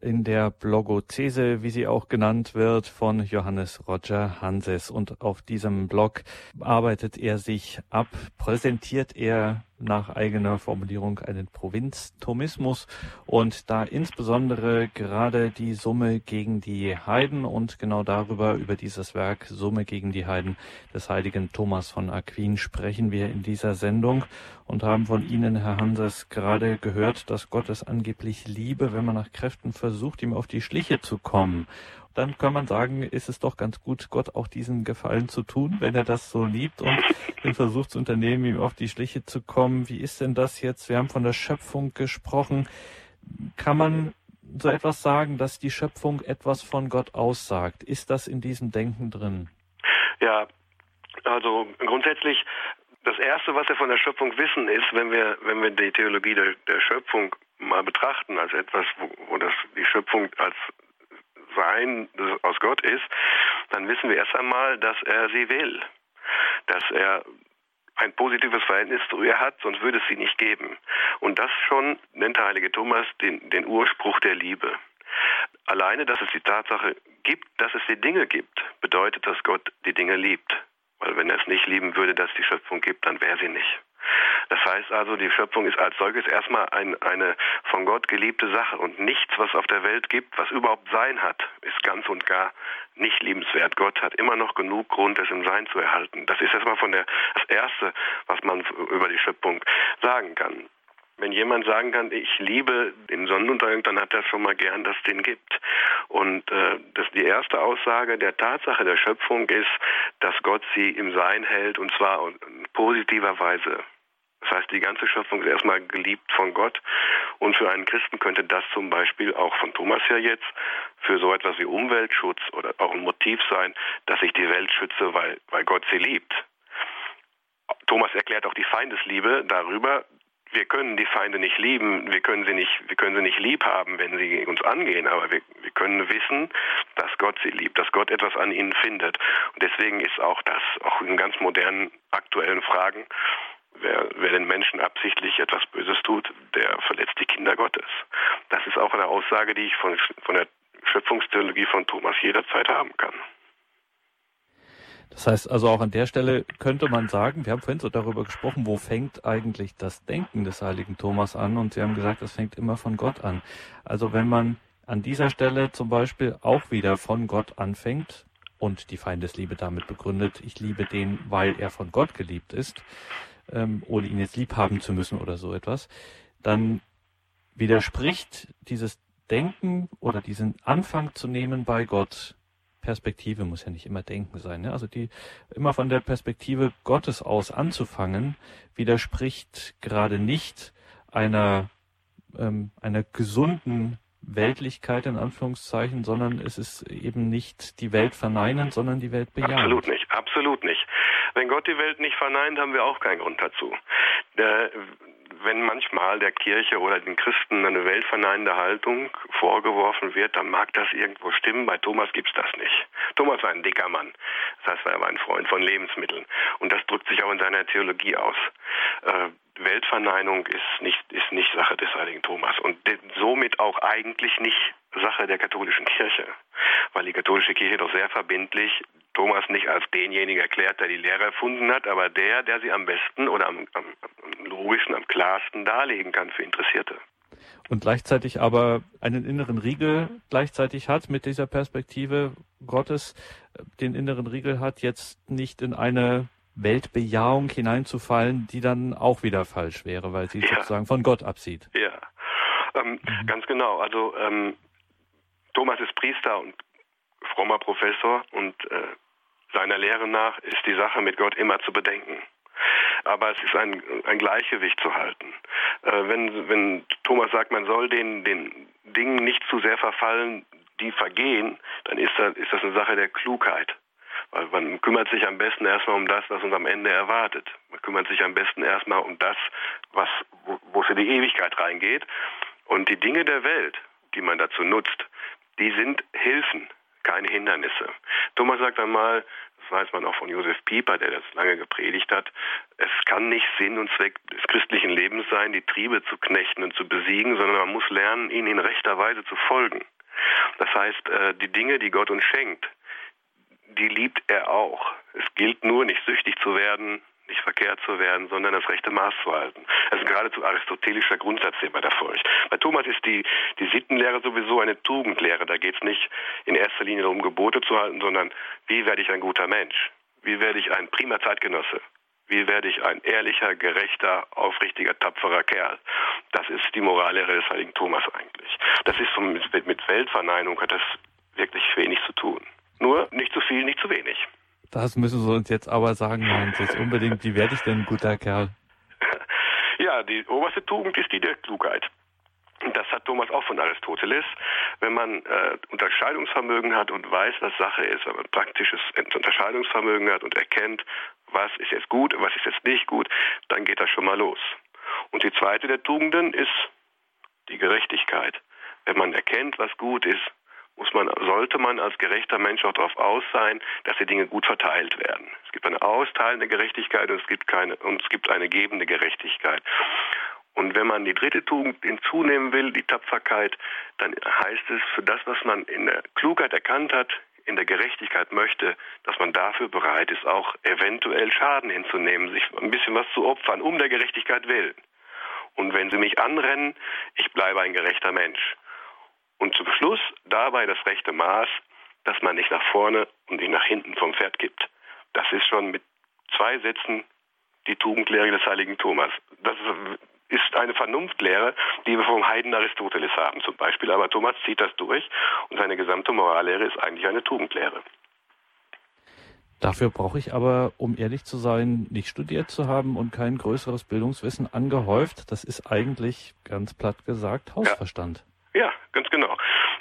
in der Blogozese, wie sie auch genannt wird, von Johannes Roger Hanses. Und auf diesem Blog arbeitet er sich ab, präsentiert er nach eigener Formulierung einen Provinztomismus. Und da insbesondere gerade die Summe gegen die Heiden und genau darüber, über dieses Werk Summe gegen die Heiden des heiligen Thomas von Aquin sprechen wir in dieser Sendung und haben von Ihnen, Herr Hanses, gerade gehört, dass Gott es angeblich liebe, wenn man nach Kräften versucht, ihm auf die Schliche zu kommen dann kann man sagen, ist es doch ganz gut, Gott auch diesen Gefallen zu tun, wenn er das so liebt und den Versuch zu unternehmen, ihm auf die Schliche zu kommen. Wie ist denn das jetzt? Wir haben von der Schöpfung gesprochen. Kann man so etwas sagen, dass die Schöpfung etwas von Gott aussagt? Ist das in diesem Denken drin? Ja, also grundsätzlich das erste, was wir von der Schöpfung wissen, ist, wenn wir, wenn wir die Theologie der, der Schöpfung mal betrachten als etwas, wo, wo das die Schöpfung als sein, aus Gott ist, dann wissen wir erst einmal, dass er sie will. Dass er ein positives Verhältnis zu ihr hat, sonst würde es sie nicht geben. Und das schon nennt der heilige Thomas den, den Urspruch der Liebe. Alleine, dass es die Tatsache gibt, dass es die Dinge gibt, bedeutet, dass Gott die Dinge liebt. Weil wenn er es nicht lieben würde, dass es die Schöpfung gibt, dann wäre sie nicht. Das heißt also, die Schöpfung ist als solches erstmal ein, eine von Gott geliebte Sache und nichts, was auf der Welt gibt, was überhaupt Sein hat, ist ganz und gar nicht liebenswert. Gott hat immer noch genug Grund, es im Sein zu erhalten. Das ist erstmal von der, das Erste, was man über die Schöpfung sagen kann. Wenn jemand sagen kann, ich liebe den Sonnenuntergang, dann hat er schon mal gern, dass es den gibt. Und äh, das die erste Aussage der Tatsache der Schöpfung ist, dass Gott sie im Sein hält und zwar in positiver Weise. Das heißt, die ganze Schöpfung ist erstmal geliebt von Gott. Und für einen Christen könnte das zum Beispiel auch von Thomas her jetzt für so etwas wie Umweltschutz oder auch ein Motiv sein, dass ich die Welt schütze, weil, weil Gott sie liebt. Thomas erklärt auch die Feindesliebe darüber, wir können die Feinde nicht lieben, wir können sie nicht, wir können sie nicht lieb haben, wenn sie uns angehen, aber wir, wir können wissen, dass Gott sie liebt, dass Gott etwas an ihnen findet. Und deswegen ist auch das, auch in ganz modernen, aktuellen Fragen, Wer, wer den Menschen absichtlich etwas Böses tut, der verletzt die Kinder Gottes. Das ist auch eine Aussage, die ich von, von der Schöpfungstheologie von Thomas jederzeit haben kann. Das heißt also auch an der Stelle könnte man sagen, wir haben vorhin so darüber gesprochen, wo fängt eigentlich das Denken des heiligen Thomas an? Und Sie haben gesagt, das fängt immer von Gott an. Also wenn man an dieser Stelle zum Beispiel auch wieder von Gott anfängt und die Feindesliebe damit begründet, ich liebe den, weil er von Gott geliebt ist, ähm, ohne ihn jetzt lieb haben zu müssen oder so etwas, dann widerspricht dieses Denken oder diesen Anfang zu nehmen bei Gott, Perspektive muss ja nicht immer Denken sein, ne? also die immer von der Perspektive Gottes aus anzufangen, widerspricht gerade nicht einer ähm, einer gesunden Weltlichkeit in Anführungszeichen, sondern es ist eben nicht die Welt verneinen, sondern die Welt bejahen. Absolut nicht, absolut nicht. Wenn Gott die Welt nicht verneint, haben wir auch keinen Grund dazu. Der, wenn manchmal der Kirche oder den Christen eine weltverneinende Haltung vorgeworfen wird, dann mag das irgendwo stimmen. Bei Thomas gibt's das nicht. Thomas war ein dicker Mann. Das heißt, er war ein Freund von Lebensmitteln. Und das drückt sich auch in seiner Theologie aus. Äh, Weltverneinung ist nicht, ist nicht Sache des heiligen Thomas und somit auch eigentlich nicht Sache der katholischen Kirche, weil die katholische Kirche doch sehr verbindlich Thomas nicht als denjenigen erklärt, der die Lehre erfunden hat, aber der, der sie am besten oder am, am, am logischen, am klarsten darlegen kann für Interessierte. Und gleichzeitig aber einen inneren Riegel gleichzeitig hat mit dieser Perspektive Gottes, den inneren Riegel hat, jetzt nicht in eine Weltbejahung hineinzufallen, die dann auch wieder falsch wäre, weil sie ja. sozusagen von Gott absieht. Ja, ähm, mhm. ganz genau. Also ähm, Thomas ist Priester und frommer Professor und äh, seiner Lehre nach ist die Sache mit Gott immer zu bedenken. Aber es ist ein, ein Gleichgewicht zu halten. Äh, wenn, wenn Thomas sagt, man soll den, den Dingen nicht zu sehr verfallen, die vergehen, dann ist das, ist das eine Sache der Klugheit. Weil man kümmert sich am besten erstmal um das, was uns am Ende erwartet. Man kümmert sich am besten erstmal um das, was, wo, wo es in die Ewigkeit reingeht. Und die Dinge der Welt, die man dazu nutzt, die sind Hilfen, keine Hindernisse. Thomas sagt einmal, das weiß man auch von Josef Pieper, der das lange gepredigt hat, es kann nicht Sinn und Zweck des christlichen Lebens sein, die Triebe zu knechten und zu besiegen, sondern man muss lernen, ihnen in rechter Weise zu folgen. Das heißt, äh, die Dinge, die Gott uns schenkt, die liebt er auch. Es gilt nur, nicht süchtig zu werden, nicht verkehrt zu werden, sondern das rechte Maß zu halten. Das ist geradezu aristotelischer Grundsatz hier bei der Furcht. Bei Thomas ist die, die Sittenlehre sowieso eine Tugendlehre. Da geht es nicht in erster Linie darum, Gebote zu halten, sondern wie werde ich ein guter Mensch? Wie werde ich ein prima Zeitgenosse? Wie werde ich ein ehrlicher, gerechter, aufrichtiger, tapferer Kerl? Das ist die Morallehre des heiligen Thomas eigentlich. Das ist mit, mit Weltverneinung hat das wirklich wenig zu tun. Nur nicht zu viel, nicht zu wenig. Das müssen Sie uns jetzt aber sagen, Hans, jetzt unbedingt, wie werde ich denn ein guter Kerl? Ja, die oberste Tugend ist die der Klugheit. Das hat Thomas auch von Aristoteles. Wenn man äh, Unterscheidungsvermögen hat und weiß, was Sache ist, wenn man praktisches Unterscheidungsvermögen hat und erkennt, was ist jetzt gut was ist jetzt nicht gut, dann geht das schon mal los. Und die zweite der Tugenden ist die Gerechtigkeit. Wenn man erkennt, was gut ist, muss man, sollte man als gerechter Mensch auch darauf aus sein, dass die Dinge gut verteilt werden. Es gibt eine austeilende Gerechtigkeit und es gibt keine, und es gibt eine gebende Gerechtigkeit. Und wenn man die dritte Tugend hinzunehmen will, die Tapferkeit, dann heißt es, für das, was man in der Klugheit erkannt hat, in der Gerechtigkeit möchte, dass man dafür bereit ist, auch eventuell Schaden hinzunehmen, sich ein bisschen was zu opfern, um der Gerechtigkeit willen. Und wenn sie mich anrennen, ich bleibe ein gerechter Mensch. Und zum Schluss dabei das rechte Maß, dass man nicht nach vorne und nicht nach hinten vom Pferd gibt. Das ist schon mit zwei Sätzen die Tugendlehre des heiligen Thomas. Das ist eine Vernunftlehre, die wir vom Heiden Aristoteles haben zum Beispiel. Aber Thomas zieht das durch und seine gesamte Morallehre ist eigentlich eine Tugendlehre. Dafür brauche ich aber, um ehrlich zu sein, nicht studiert zu haben und kein größeres Bildungswissen angehäuft. Das ist eigentlich, ganz platt gesagt, Hausverstand. Ja, ja ganz genau.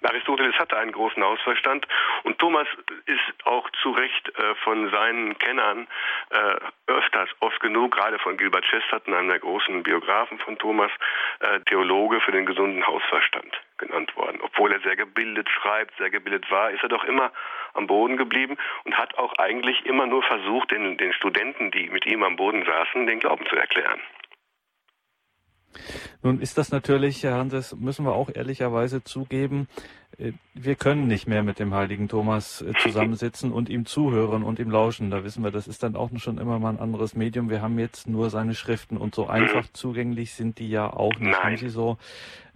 Aristoteles hatte einen großen Hausverstand und Thomas ist auch zu Recht äh, von seinen Kennern äh, öfters, oft genug, gerade von Gilbert Chesterton, einem der großen Biografen von Thomas, äh, Theologe für den gesunden Hausverstand genannt worden. Obwohl er sehr gebildet schreibt, sehr gebildet war, ist er doch immer am Boden geblieben und hat auch eigentlich immer nur versucht, den, den Studenten, die mit ihm am Boden saßen, den Glauben zu erklären. Nun ist das natürlich, Herr Hanses, müssen wir auch ehrlicherweise zugeben, äh, wir können nicht mehr mit dem heiligen Thomas äh, zusammensitzen und ihm zuhören und ihm lauschen. Da wissen wir, das ist dann auch schon immer mal ein anderes Medium. Wir haben jetzt nur seine Schriften und so einfach zugänglich sind die ja auch nicht. Nein. Haben Sie so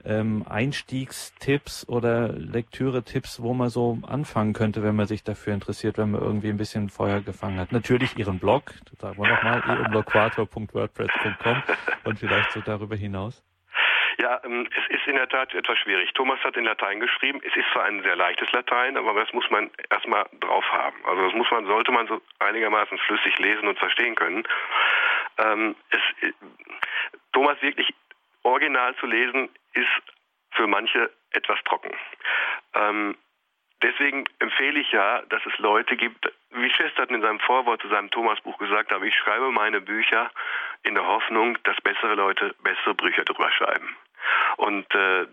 ähm, Einstiegstipps oder Lektüre-Tipps, wo man so anfangen könnte, wenn man sich dafür interessiert, wenn man irgendwie ein bisschen Feuer gefangen hat? Natürlich Ihren Blog, sagen wir nochmal, eumblogquator.wordpress.com und vielleicht so darüber hinaus. Ja, ähm, es ist in der Tat etwas schwierig. Thomas hat in Latein geschrieben. Es ist zwar ein sehr leichtes Latein, aber das muss man erstmal drauf haben. Also das muss man, sollte man so einigermaßen flüssig lesen und verstehen können. Ähm, es, äh, Thomas wirklich original zu lesen, ist für manche etwas trocken. Ähm, deswegen empfehle ich ja, dass es Leute gibt, wie Chesterton in seinem Vorwort zu seinem Thomas-Buch gesagt hat, ich schreibe meine Bücher in der Hoffnung, dass bessere Leute bessere Bücher drüber schreiben. Und äh,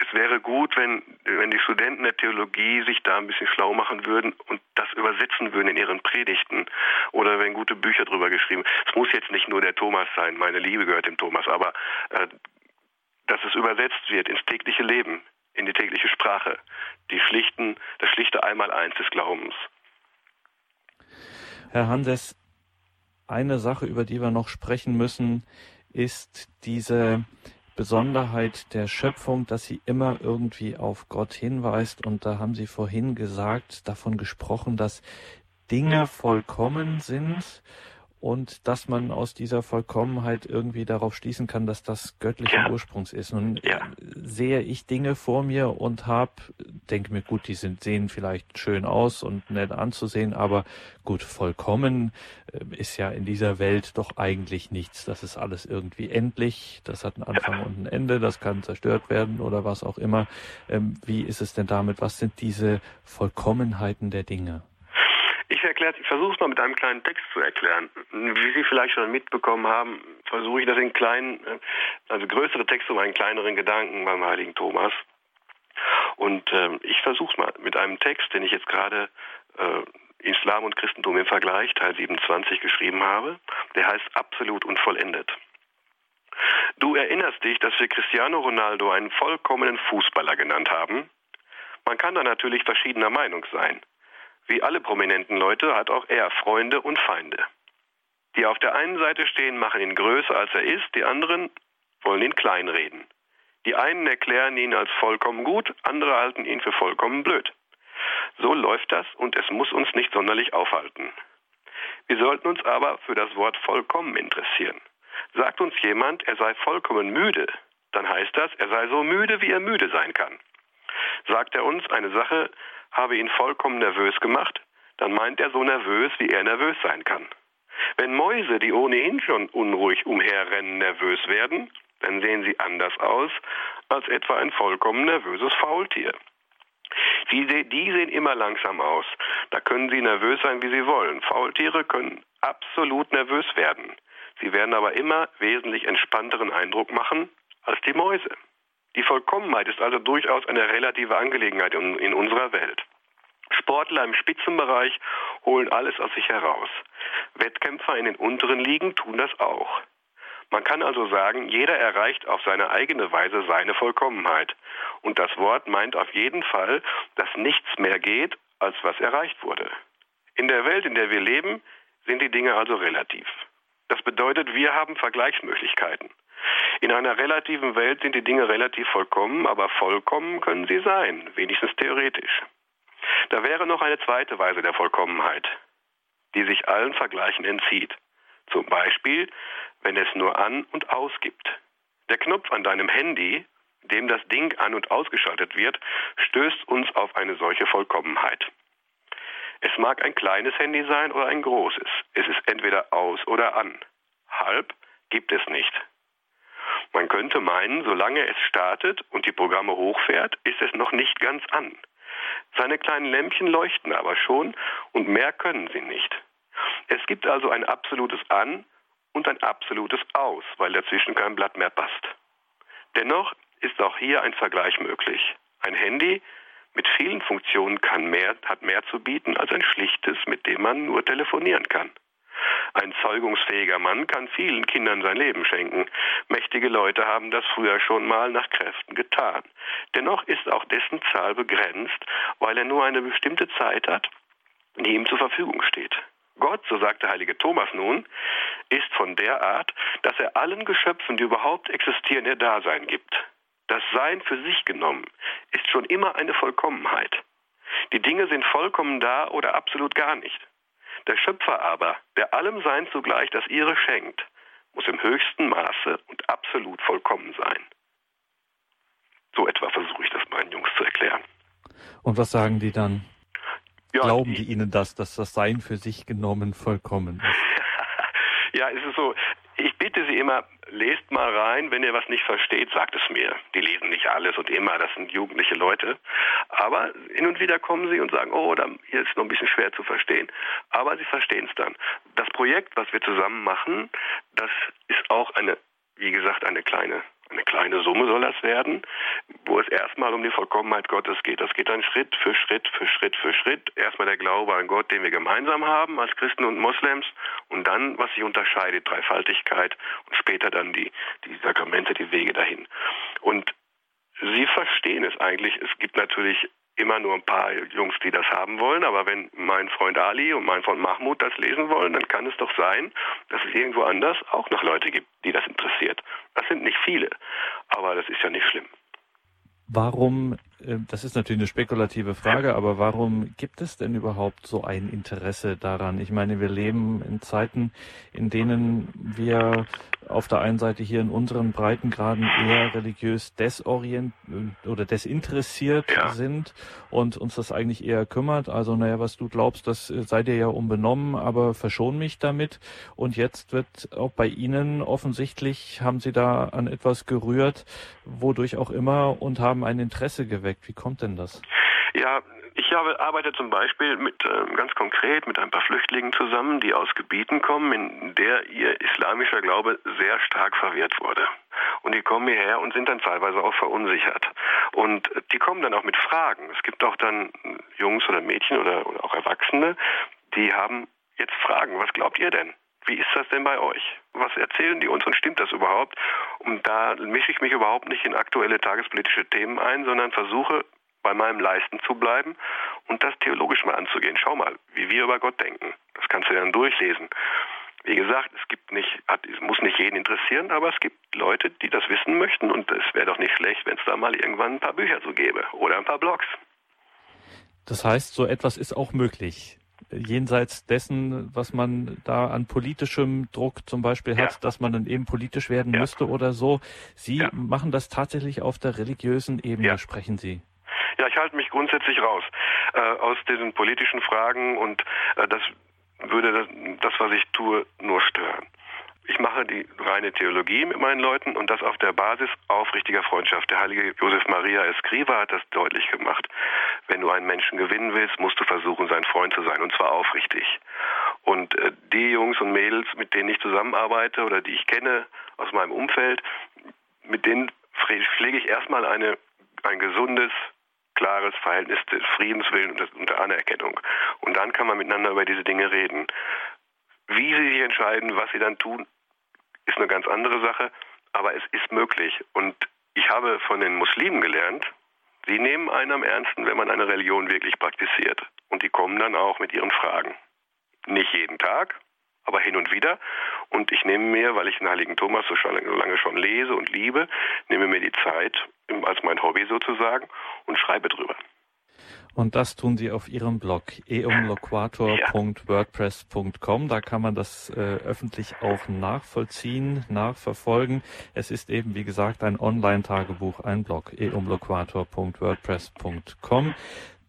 es wäre gut, wenn, wenn die Studenten der Theologie sich da ein bisschen schlau machen würden und das übersetzen würden in ihren Predigten oder wenn gute Bücher drüber geschrieben. Es muss jetzt nicht nur der Thomas sein, meine Liebe gehört dem Thomas, aber äh, dass es übersetzt wird ins tägliche Leben, in die tägliche Sprache, die schlichten, das schlichte Einmaleins des Glaubens. Herr Hanses, eine Sache, über die wir noch sprechen müssen, ist diese Besonderheit der Schöpfung, dass sie immer irgendwie auf Gott hinweist. Und da haben Sie vorhin gesagt, davon gesprochen, dass Dinge vollkommen sind und dass man aus dieser Vollkommenheit irgendwie darauf schließen kann, dass das göttlichen ja. Ursprungs ist. Nun ja. sehe ich Dinge vor mir und habe, denke mir, gut, die sind, sehen vielleicht schön aus und nett anzusehen, aber gut, vollkommen äh, ist ja in dieser Welt doch eigentlich nichts. Das ist alles irgendwie endlich, das hat einen Anfang und ein Ende, das kann zerstört werden oder was auch immer. Ähm, wie ist es denn damit? Was sind diese Vollkommenheiten der Dinge? Ich erkläre, ich versuche es mal mit einem kleinen Text zu erklären. Wie Sie vielleicht schon mitbekommen haben, versuche ich das in kleinen, äh, also größere Texte um einen kleineren Gedanken beim heiligen Thomas. Und äh, ich versuche es mal mit einem Text, den ich jetzt gerade äh, Islam und Christentum im Vergleich, Teil 27, geschrieben habe. Der heißt Absolut und vollendet. Du erinnerst dich, dass wir Cristiano Ronaldo einen vollkommenen Fußballer genannt haben? Man kann da natürlich verschiedener Meinung sein. Wie alle prominenten Leute hat auch er Freunde und Feinde. Die auf der einen Seite stehen, machen ihn größer als er ist, die anderen wollen ihn kleinreden. Die einen erklären ihn als vollkommen gut, andere halten ihn für vollkommen blöd. So läuft das und es muss uns nicht sonderlich aufhalten. Wir sollten uns aber für das Wort vollkommen interessieren. Sagt uns jemand, er sei vollkommen müde, dann heißt das, er sei so müde, wie er müde sein kann. Sagt er uns, eine Sache habe ihn vollkommen nervös gemacht, dann meint er so nervös, wie er nervös sein kann. Wenn Mäuse, die ohnehin schon unruhig umherrennen, nervös werden, dann sehen sie anders aus als etwa ein vollkommen nervöses Faultier. Die, die sehen immer langsam aus. Da können sie nervös sein, wie sie wollen. Faultiere können absolut nervös werden. Sie werden aber immer wesentlich entspannteren Eindruck machen als die Mäuse. Die Vollkommenheit ist also durchaus eine relative Angelegenheit in, in unserer Welt. Sportler im Spitzenbereich holen alles aus sich heraus. Wettkämpfer in den unteren Ligen tun das auch. Man kann also sagen, jeder erreicht auf seine eigene Weise seine Vollkommenheit. Und das Wort meint auf jeden Fall, dass nichts mehr geht, als was erreicht wurde. In der Welt, in der wir leben, sind die Dinge also relativ. Das bedeutet, wir haben Vergleichsmöglichkeiten. In einer relativen Welt sind die Dinge relativ vollkommen, aber vollkommen können sie sein, wenigstens theoretisch. Da wäre noch eine zweite Weise der Vollkommenheit, die sich allen Vergleichen entzieht. Zum Beispiel, wenn es nur an und aus gibt. Der Knopf an deinem Handy, dem das Ding an und ausgeschaltet wird, stößt uns auf eine solche Vollkommenheit. Es mag ein kleines Handy sein oder ein großes. Es ist entweder aus oder an. Halb gibt es nicht. Man könnte meinen, solange es startet und die Programme hochfährt, ist es noch nicht ganz an. Seine kleinen Lämpchen leuchten aber schon und mehr können sie nicht. Es gibt also ein absolutes An und ein absolutes Aus, weil dazwischen kein Blatt mehr passt. Dennoch ist auch hier ein Vergleich möglich. Ein Handy mit vielen Funktionen mehr, hat mehr zu bieten als ein schlichtes, mit dem man nur telefonieren kann. Ein zeugungsfähiger Mann kann vielen Kindern sein Leben schenken. Mächtige Leute haben das früher schon mal nach Kräften getan. Dennoch ist auch dessen Zahl begrenzt, weil er nur eine bestimmte Zeit hat, die ihm zur Verfügung steht. Gott, so sagt der heilige Thomas nun, ist von der Art, dass er allen Geschöpfen, die überhaupt existieren, ihr Dasein gibt. Das Sein für sich genommen ist schon immer eine Vollkommenheit. Die Dinge sind vollkommen da oder absolut gar nicht. Der Schöpfer aber, der allem Sein zugleich das ihre schenkt, muss im höchsten Maße und absolut vollkommen sein. So etwa versuche ich das meinen Jungs zu erklären. Und was sagen die dann? Ja, Glauben die, Ihnen das, dass das Sein für sich genommen vollkommen ist? ja, es ist so, ich bitte Sie immer, lest mal rein, wenn ihr was nicht versteht, sagt es mir. Die lesen nicht alles und immer, das sind jugendliche Leute. Aber hin und wieder kommen sie und sagen, oh, da, hier ist noch ein bisschen schwer zu verstehen. Aber sie verstehen es dann. Das Projekt, was wir zusammen machen, das ist auch eine, wie gesagt, eine kleine eine kleine Summe soll das werden, wo es erstmal um die Vollkommenheit Gottes geht. Das geht dann Schritt für Schritt für Schritt für Schritt. Erstmal der Glaube an Gott, den wir gemeinsam haben als Christen und Moslems und dann, was sich unterscheidet, Dreifaltigkeit und später dann die, die Sakramente, die Wege dahin. Und Sie verstehen es eigentlich. Es gibt natürlich immer nur ein paar Jungs, die das haben wollen. Aber wenn mein Freund Ali und mein Freund Mahmoud das lesen wollen, dann kann es doch sein, dass es irgendwo anders auch noch Leute gibt, die das interessiert. Das sind nicht viele, aber das ist ja nicht schlimm. Warum, das ist natürlich eine spekulative Frage, aber warum gibt es denn überhaupt so ein Interesse daran? Ich meine, wir leben in Zeiten, in denen wir auf der einen Seite hier in unseren Breitengraden eher religiös desorient oder desinteressiert ja. sind und uns das eigentlich eher kümmert. Also, naja, was du glaubst, das sei dir ja unbenommen, aber verschon mich damit. Und jetzt wird auch bei Ihnen offensichtlich, haben Sie da an etwas gerührt, wodurch auch immer und haben ein Interesse geweckt. Wie kommt denn das? Ja, ich habe, arbeite zum Beispiel mit äh, ganz konkret mit ein paar Flüchtlingen zusammen, die aus Gebieten kommen, in der ihr islamischer Glaube sehr stark verwehrt wurde. Und die kommen hierher und sind dann teilweise auch verunsichert. Und die kommen dann auch mit Fragen. Es gibt auch dann Jungs oder Mädchen oder, oder auch Erwachsene, die haben jetzt Fragen. Was glaubt ihr denn? Wie ist das denn bei euch? Was erzählen die uns und stimmt das überhaupt? Und da mische ich mich überhaupt nicht in aktuelle tagespolitische Themen ein, sondern versuche bei meinem Leisten zu bleiben und das theologisch mal anzugehen. Schau mal, wie wir über Gott denken. Das kannst du dann durchlesen. Wie gesagt, es gibt nicht, hat, es muss nicht jeden interessieren, aber es gibt Leute, die das wissen möchten und es wäre doch nicht schlecht, wenn es da mal irgendwann ein paar Bücher zu gäbe oder ein paar Blogs. Das heißt, so etwas ist auch möglich jenseits dessen, was man da an politischem Druck zum Beispiel hat, ja. dass man dann eben politisch werden ja. müsste oder so. Sie ja. machen das tatsächlich auf der religiösen Ebene, sprechen Sie. Ja, ich halte mich grundsätzlich raus äh, aus diesen politischen Fragen und äh, das würde das, das, was ich tue, nur stören. Ich mache die reine Theologie mit meinen Leuten und das auf der Basis aufrichtiger Freundschaft. Der heilige Josef Maria Escriva hat das deutlich gemacht. Wenn du einen Menschen gewinnen willst, musst du versuchen, sein Freund zu sein und zwar aufrichtig. Und äh, die Jungs und Mädels, mit denen ich zusammenarbeite oder die ich kenne aus meinem Umfeld, mit denen pflege ich erstmal eine, ein gesundes, klares Verhältnis des Friedenswillen und der Anerkennung. Und dann kann man miteinander über diese Dinge reden. Wie sie sich entscheiden, was sie dann tun, ist eine ganz andere Sache, aber es ist möglich. Und ich habe von den Muslimen gelernt, sie nehmen einen am ernsten, wenn man eine Religion wirklich praktiziert. Und die kommen dann auch mit ihren Fragen. Nicht jeden Tag, aber hin und wieder. Und ich nehme mir, weil ich den Heiligen Thomas so, lange schon lese und liebe, nehme mir die Zeit als mein Hobby sozusagen und schreibe drüber. Und das tun Sie auf Ihrem Blog eumloquator.wordpress.com. Da kann man das äh, öffentlich auch nachvollziehen, nachverfolgen. Es ist eben, wie gesagt, ein Online-Tagebuch, ein Blog eumloquator.wordpress.com.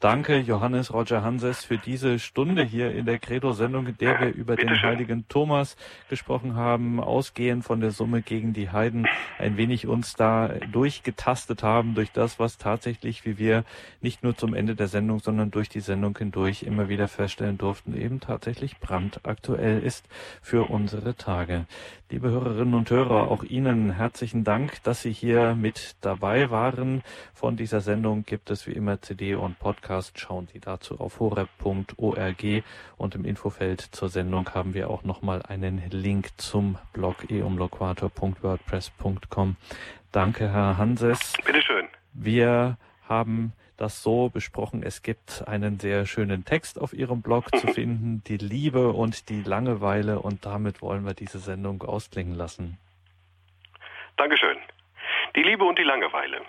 Danke, Johannes Roger Hanses, für diese Stunde hier in der Credo-Sendung, in der wir über den heiligen Thomas gesprochen haben, ausgehend von der Summe gegen die Heiden, ein wenig uns da durchgetastet haben durch das, was tatsächlich, wie wir nicht nur zum Ende der Sendung, sondern durch die Sendung hindurch immer wieder feststellen durften, eben tatsächlich brandaktuell ist für unsere Tage. Liebe Hörerinnen und Hörer, auch Ihnen herzlichen Dank, dass Sie hier mit dabei waren. Von dieser Sendung gibt es wie immer CD und Podcast. Schauen Sie dazu auf horeb.org und im Infofeld zur Sendung haben wir auch nochmal einen Link zum Blog eumloquator.wordpress.com. Danke, Herr Hanses. Bitteschön. Wir haben das so besprochen. Es gibt einen sehr schönen Text auf Ihrem Blog zu finden, die Liebe und die Langeweile. Und damit wollen wir diese Sendung ausklingen lassen. Dankeschön. Die Liebe und die Langeweile.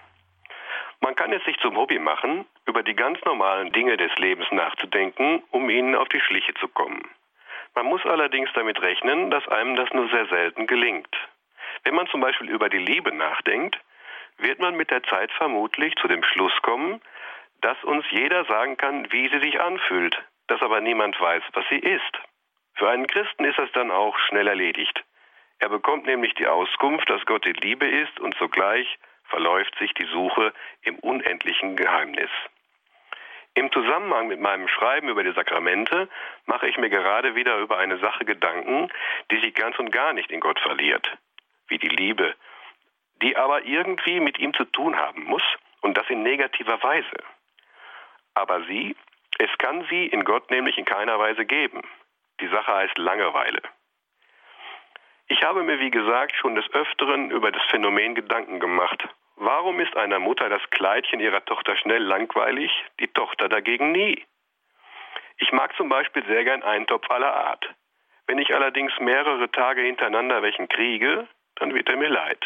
Man kann es sich zum Hobby machen, über die ganz normalen Dinge des Lebens nachzudenken, um ihnen auf die Schliche zu kommen. Man muss allerdings damit rechnen, dass einem das nur sehr selten gelingt. Wenn man zum Beispiel über die Liebe nachdenkt, wird man mit der Zeit vermutlich zu dem Schluss kommen, dass uns jeder sagen kann, wie sie sich anfühlt, dass aber niemand weiß, was sie ist. Für einen Christen ist das dann auch schnell erledigt. Er bekommt nämlich die Auskunft, dass Gott die Liebe ist und sogleich verläuft sich die Suche im unendlichen Geheimnis. Im Zusammenhang mit meinem Schreiben über die Sakramente mache ich mir gerade wieder über eine Sache Gedanken, die sich ganz und gar nicht in Gott verliert, wie die Liebe, die aber irgendwie mit ihm zu tun haben muss und das in negativer Weise. Aber sie, es kann sie in Gott nämlich in keiner Weise geben. Die Sache heißt Langeweile. Ich habe mir, wie gesagt, schon des Öfteren über das Phänomen Gedanken gemacht Warum ist einer Mutter das Kleidchen ihrer Tochter schnell langweilig, die Tochter dagegen nie? Ich mag zum Beispiel sehr gern Eintopf aller Art. Wenn ich allerdings mehrere Tage hintereinander welchen kriege, dann wird er mir leid.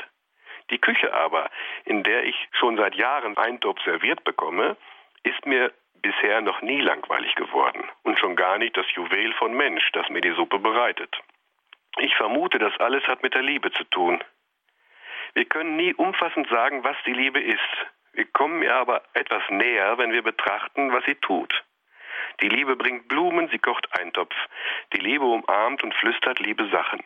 Die Küche aber, in der ich schon seit Jahren Eintopf serviert bekomme, ist mir bisher noch nie langweilig geworden und schon gar nicht das Juwel von Mensch, das mir die Suppe bereitet. Ich vermute, das alles hat mit der Liebe zu tun. Wir können nie umfassend sagen, was die Liebe ist. Wir kommen ihr aber etwas näher, wenn wir betrachten, was sie tut. Die Liebe bringt Blumen, sie kocht Eintopf. Die Liebe umarmt und flüstert liebe Sachen.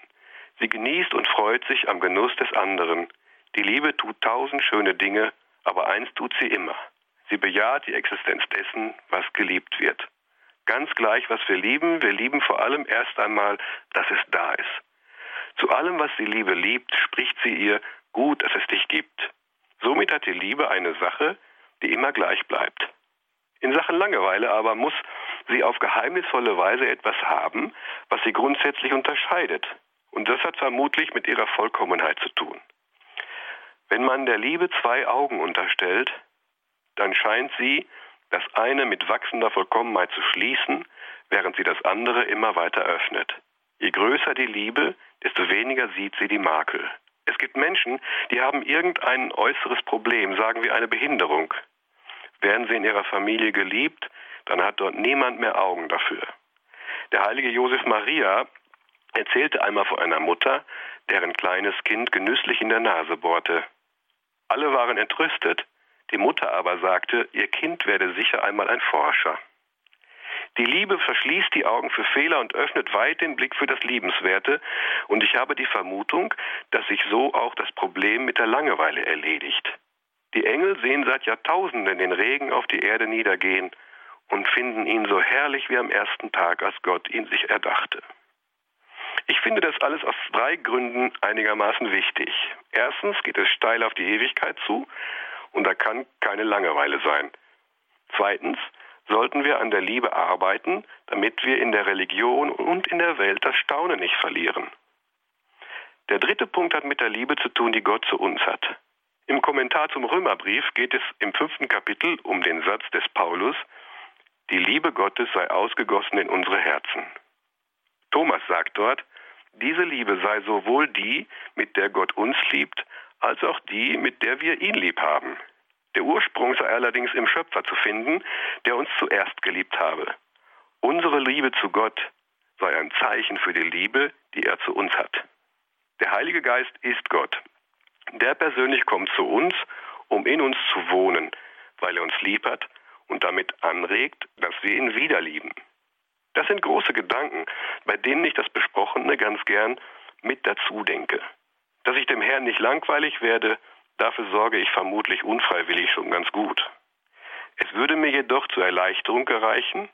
Sie genießt und freut sich am Genuss des anderen. Die Liebe tut tausend schöne Dinge, aber eins tut sie immer. Sie bejaht die Existenz dessen, was geliebt wird. Ganz gleich, was wir lieben, wir lieben vor allem erst einmal, dass es da ist. Zu allem, was die Liebe liebt, spricht sie ihr, gut, dass es dich gibt. Somit hat die Liebe eine Sache, die immer gleich bleibt. In Sachen Langeweile aber muss sie auf geheimnisvolle Weise etwas haben, was sie grundsätzlich unterscheidet. Und das hat vermutlich mit ihrer Vollkommenheit zu tun. Wenn man der Liebe zwei Augen unterstellt, dann scheint sie, das eine mit wachsender Vollkommenheit zu schließen, während sie das andere immer weiter öffnet. Je größer die Liebe, desto weniger sieht sie die Makel. Es gibt Menschen, die haben irgendein äußeres Problem, sagen wir eine Behinderung. Werden sie in ihrer Familie geliebt, dann hat dort niemand mehr Augen dafür. Der heilige Josef Maria erzählte einmal von einer Mutter, deren kleines Kind genüsslich in der Nase bohrte. Alle waren entrüstet, die Mutter aber sagte, ihr Kind werde sicher einmal ein Forscher. Die Liebe verschließt die Augen für Fehler und öffnet weit den Blick für das Liebenswerte. Und ich habe die Vermutung, dass sich so auch das Problem mit der Langeweile erledigt. Die Engel sehen seit Jahrtausenden den Regen auf die Erde niedergehen und finden ihn so herrlich wie am ersten Tag, als Gott ihn sich erdachte. Ich finde das alles aus drei Gründen einigermaßen wichtig. Erstens geht es steil auf die Ewigkeit zu und da kann keine Langeweile sein. Zweitens, sollten wir an der Liebe arbeiten, damit wir in der Religion und in der Welt das Staunen nicht verlieren. Der dritte Punkt hat mit der Liebe zu tun, die Gott zu uns hat. Im Kommentar zum Römerbrief geht es im fünften Kapitel um den Satz des Paulus, die Liebe Gottes sei ausgegossen in unsere Herzen. Thomas sagt dort, diese Liebe sei sowohl die, mit der Gott uns liebt, als auch die, mit der wir ihn lieb haben. Der Ursprung sei allerdings im Schöpfer zu finden, der uns zuerst geliebt habe. Unsere Liebe zu Gott sei ein Zeichen für die Liebe, die er zu uns hat. Der Heilige Geist ist Gott. Der persönlich kommt zu uns, um in uns zu wohnen, weil er uns lieb hat und damit anregt, dass wir ihn wieder lieben. Das sind große Gedanken, bei denen ich das Besprochene ganz gern mit dazu denke. Dass ich dem Herrn nicht langweilig werde, Dafür sorge ich vermutlich unfreiwillig schon ganz gut. Es würde mir jedoch zur Erleichterung gereichen,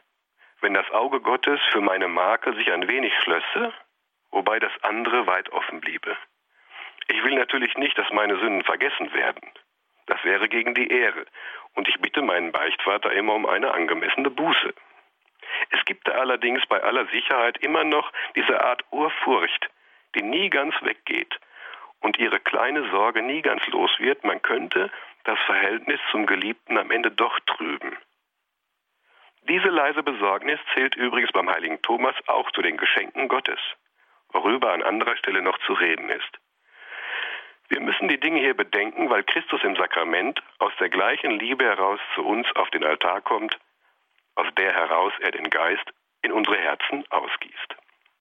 wenn das Auge Gottes für meine Marke sich ein wenig schlösse, wobei das andere weit offen bliebe. Ich will natürlich nicht, dass meine Sünden vergessen werden. Das wäre gegen die Ehre, und ich bitte meinen Beichtvater immer um eine angemessene Buße. Es gibt da allerdings bei aller Sicherheit immer noch diese Art Urfurcht, die nie ganz weggeht und ihre kleine Sorge nie ganz los wird, man könnte das Verhältnis zum Geliebten am Ende doch trüben. Diese leise Besorgnis zählt übrigens beim heiligen Thomas auch zu den Geschenken Gottes, worüber an anderer Stelle noch zu reden ist. Wir müssen die Dinge hier bedenken, weil Christus im Sakrament aus der gleichen Liebe heraus zu uns auf den Altar kommt, aus der heraus er den Geist in unsere Herzen ausgießt.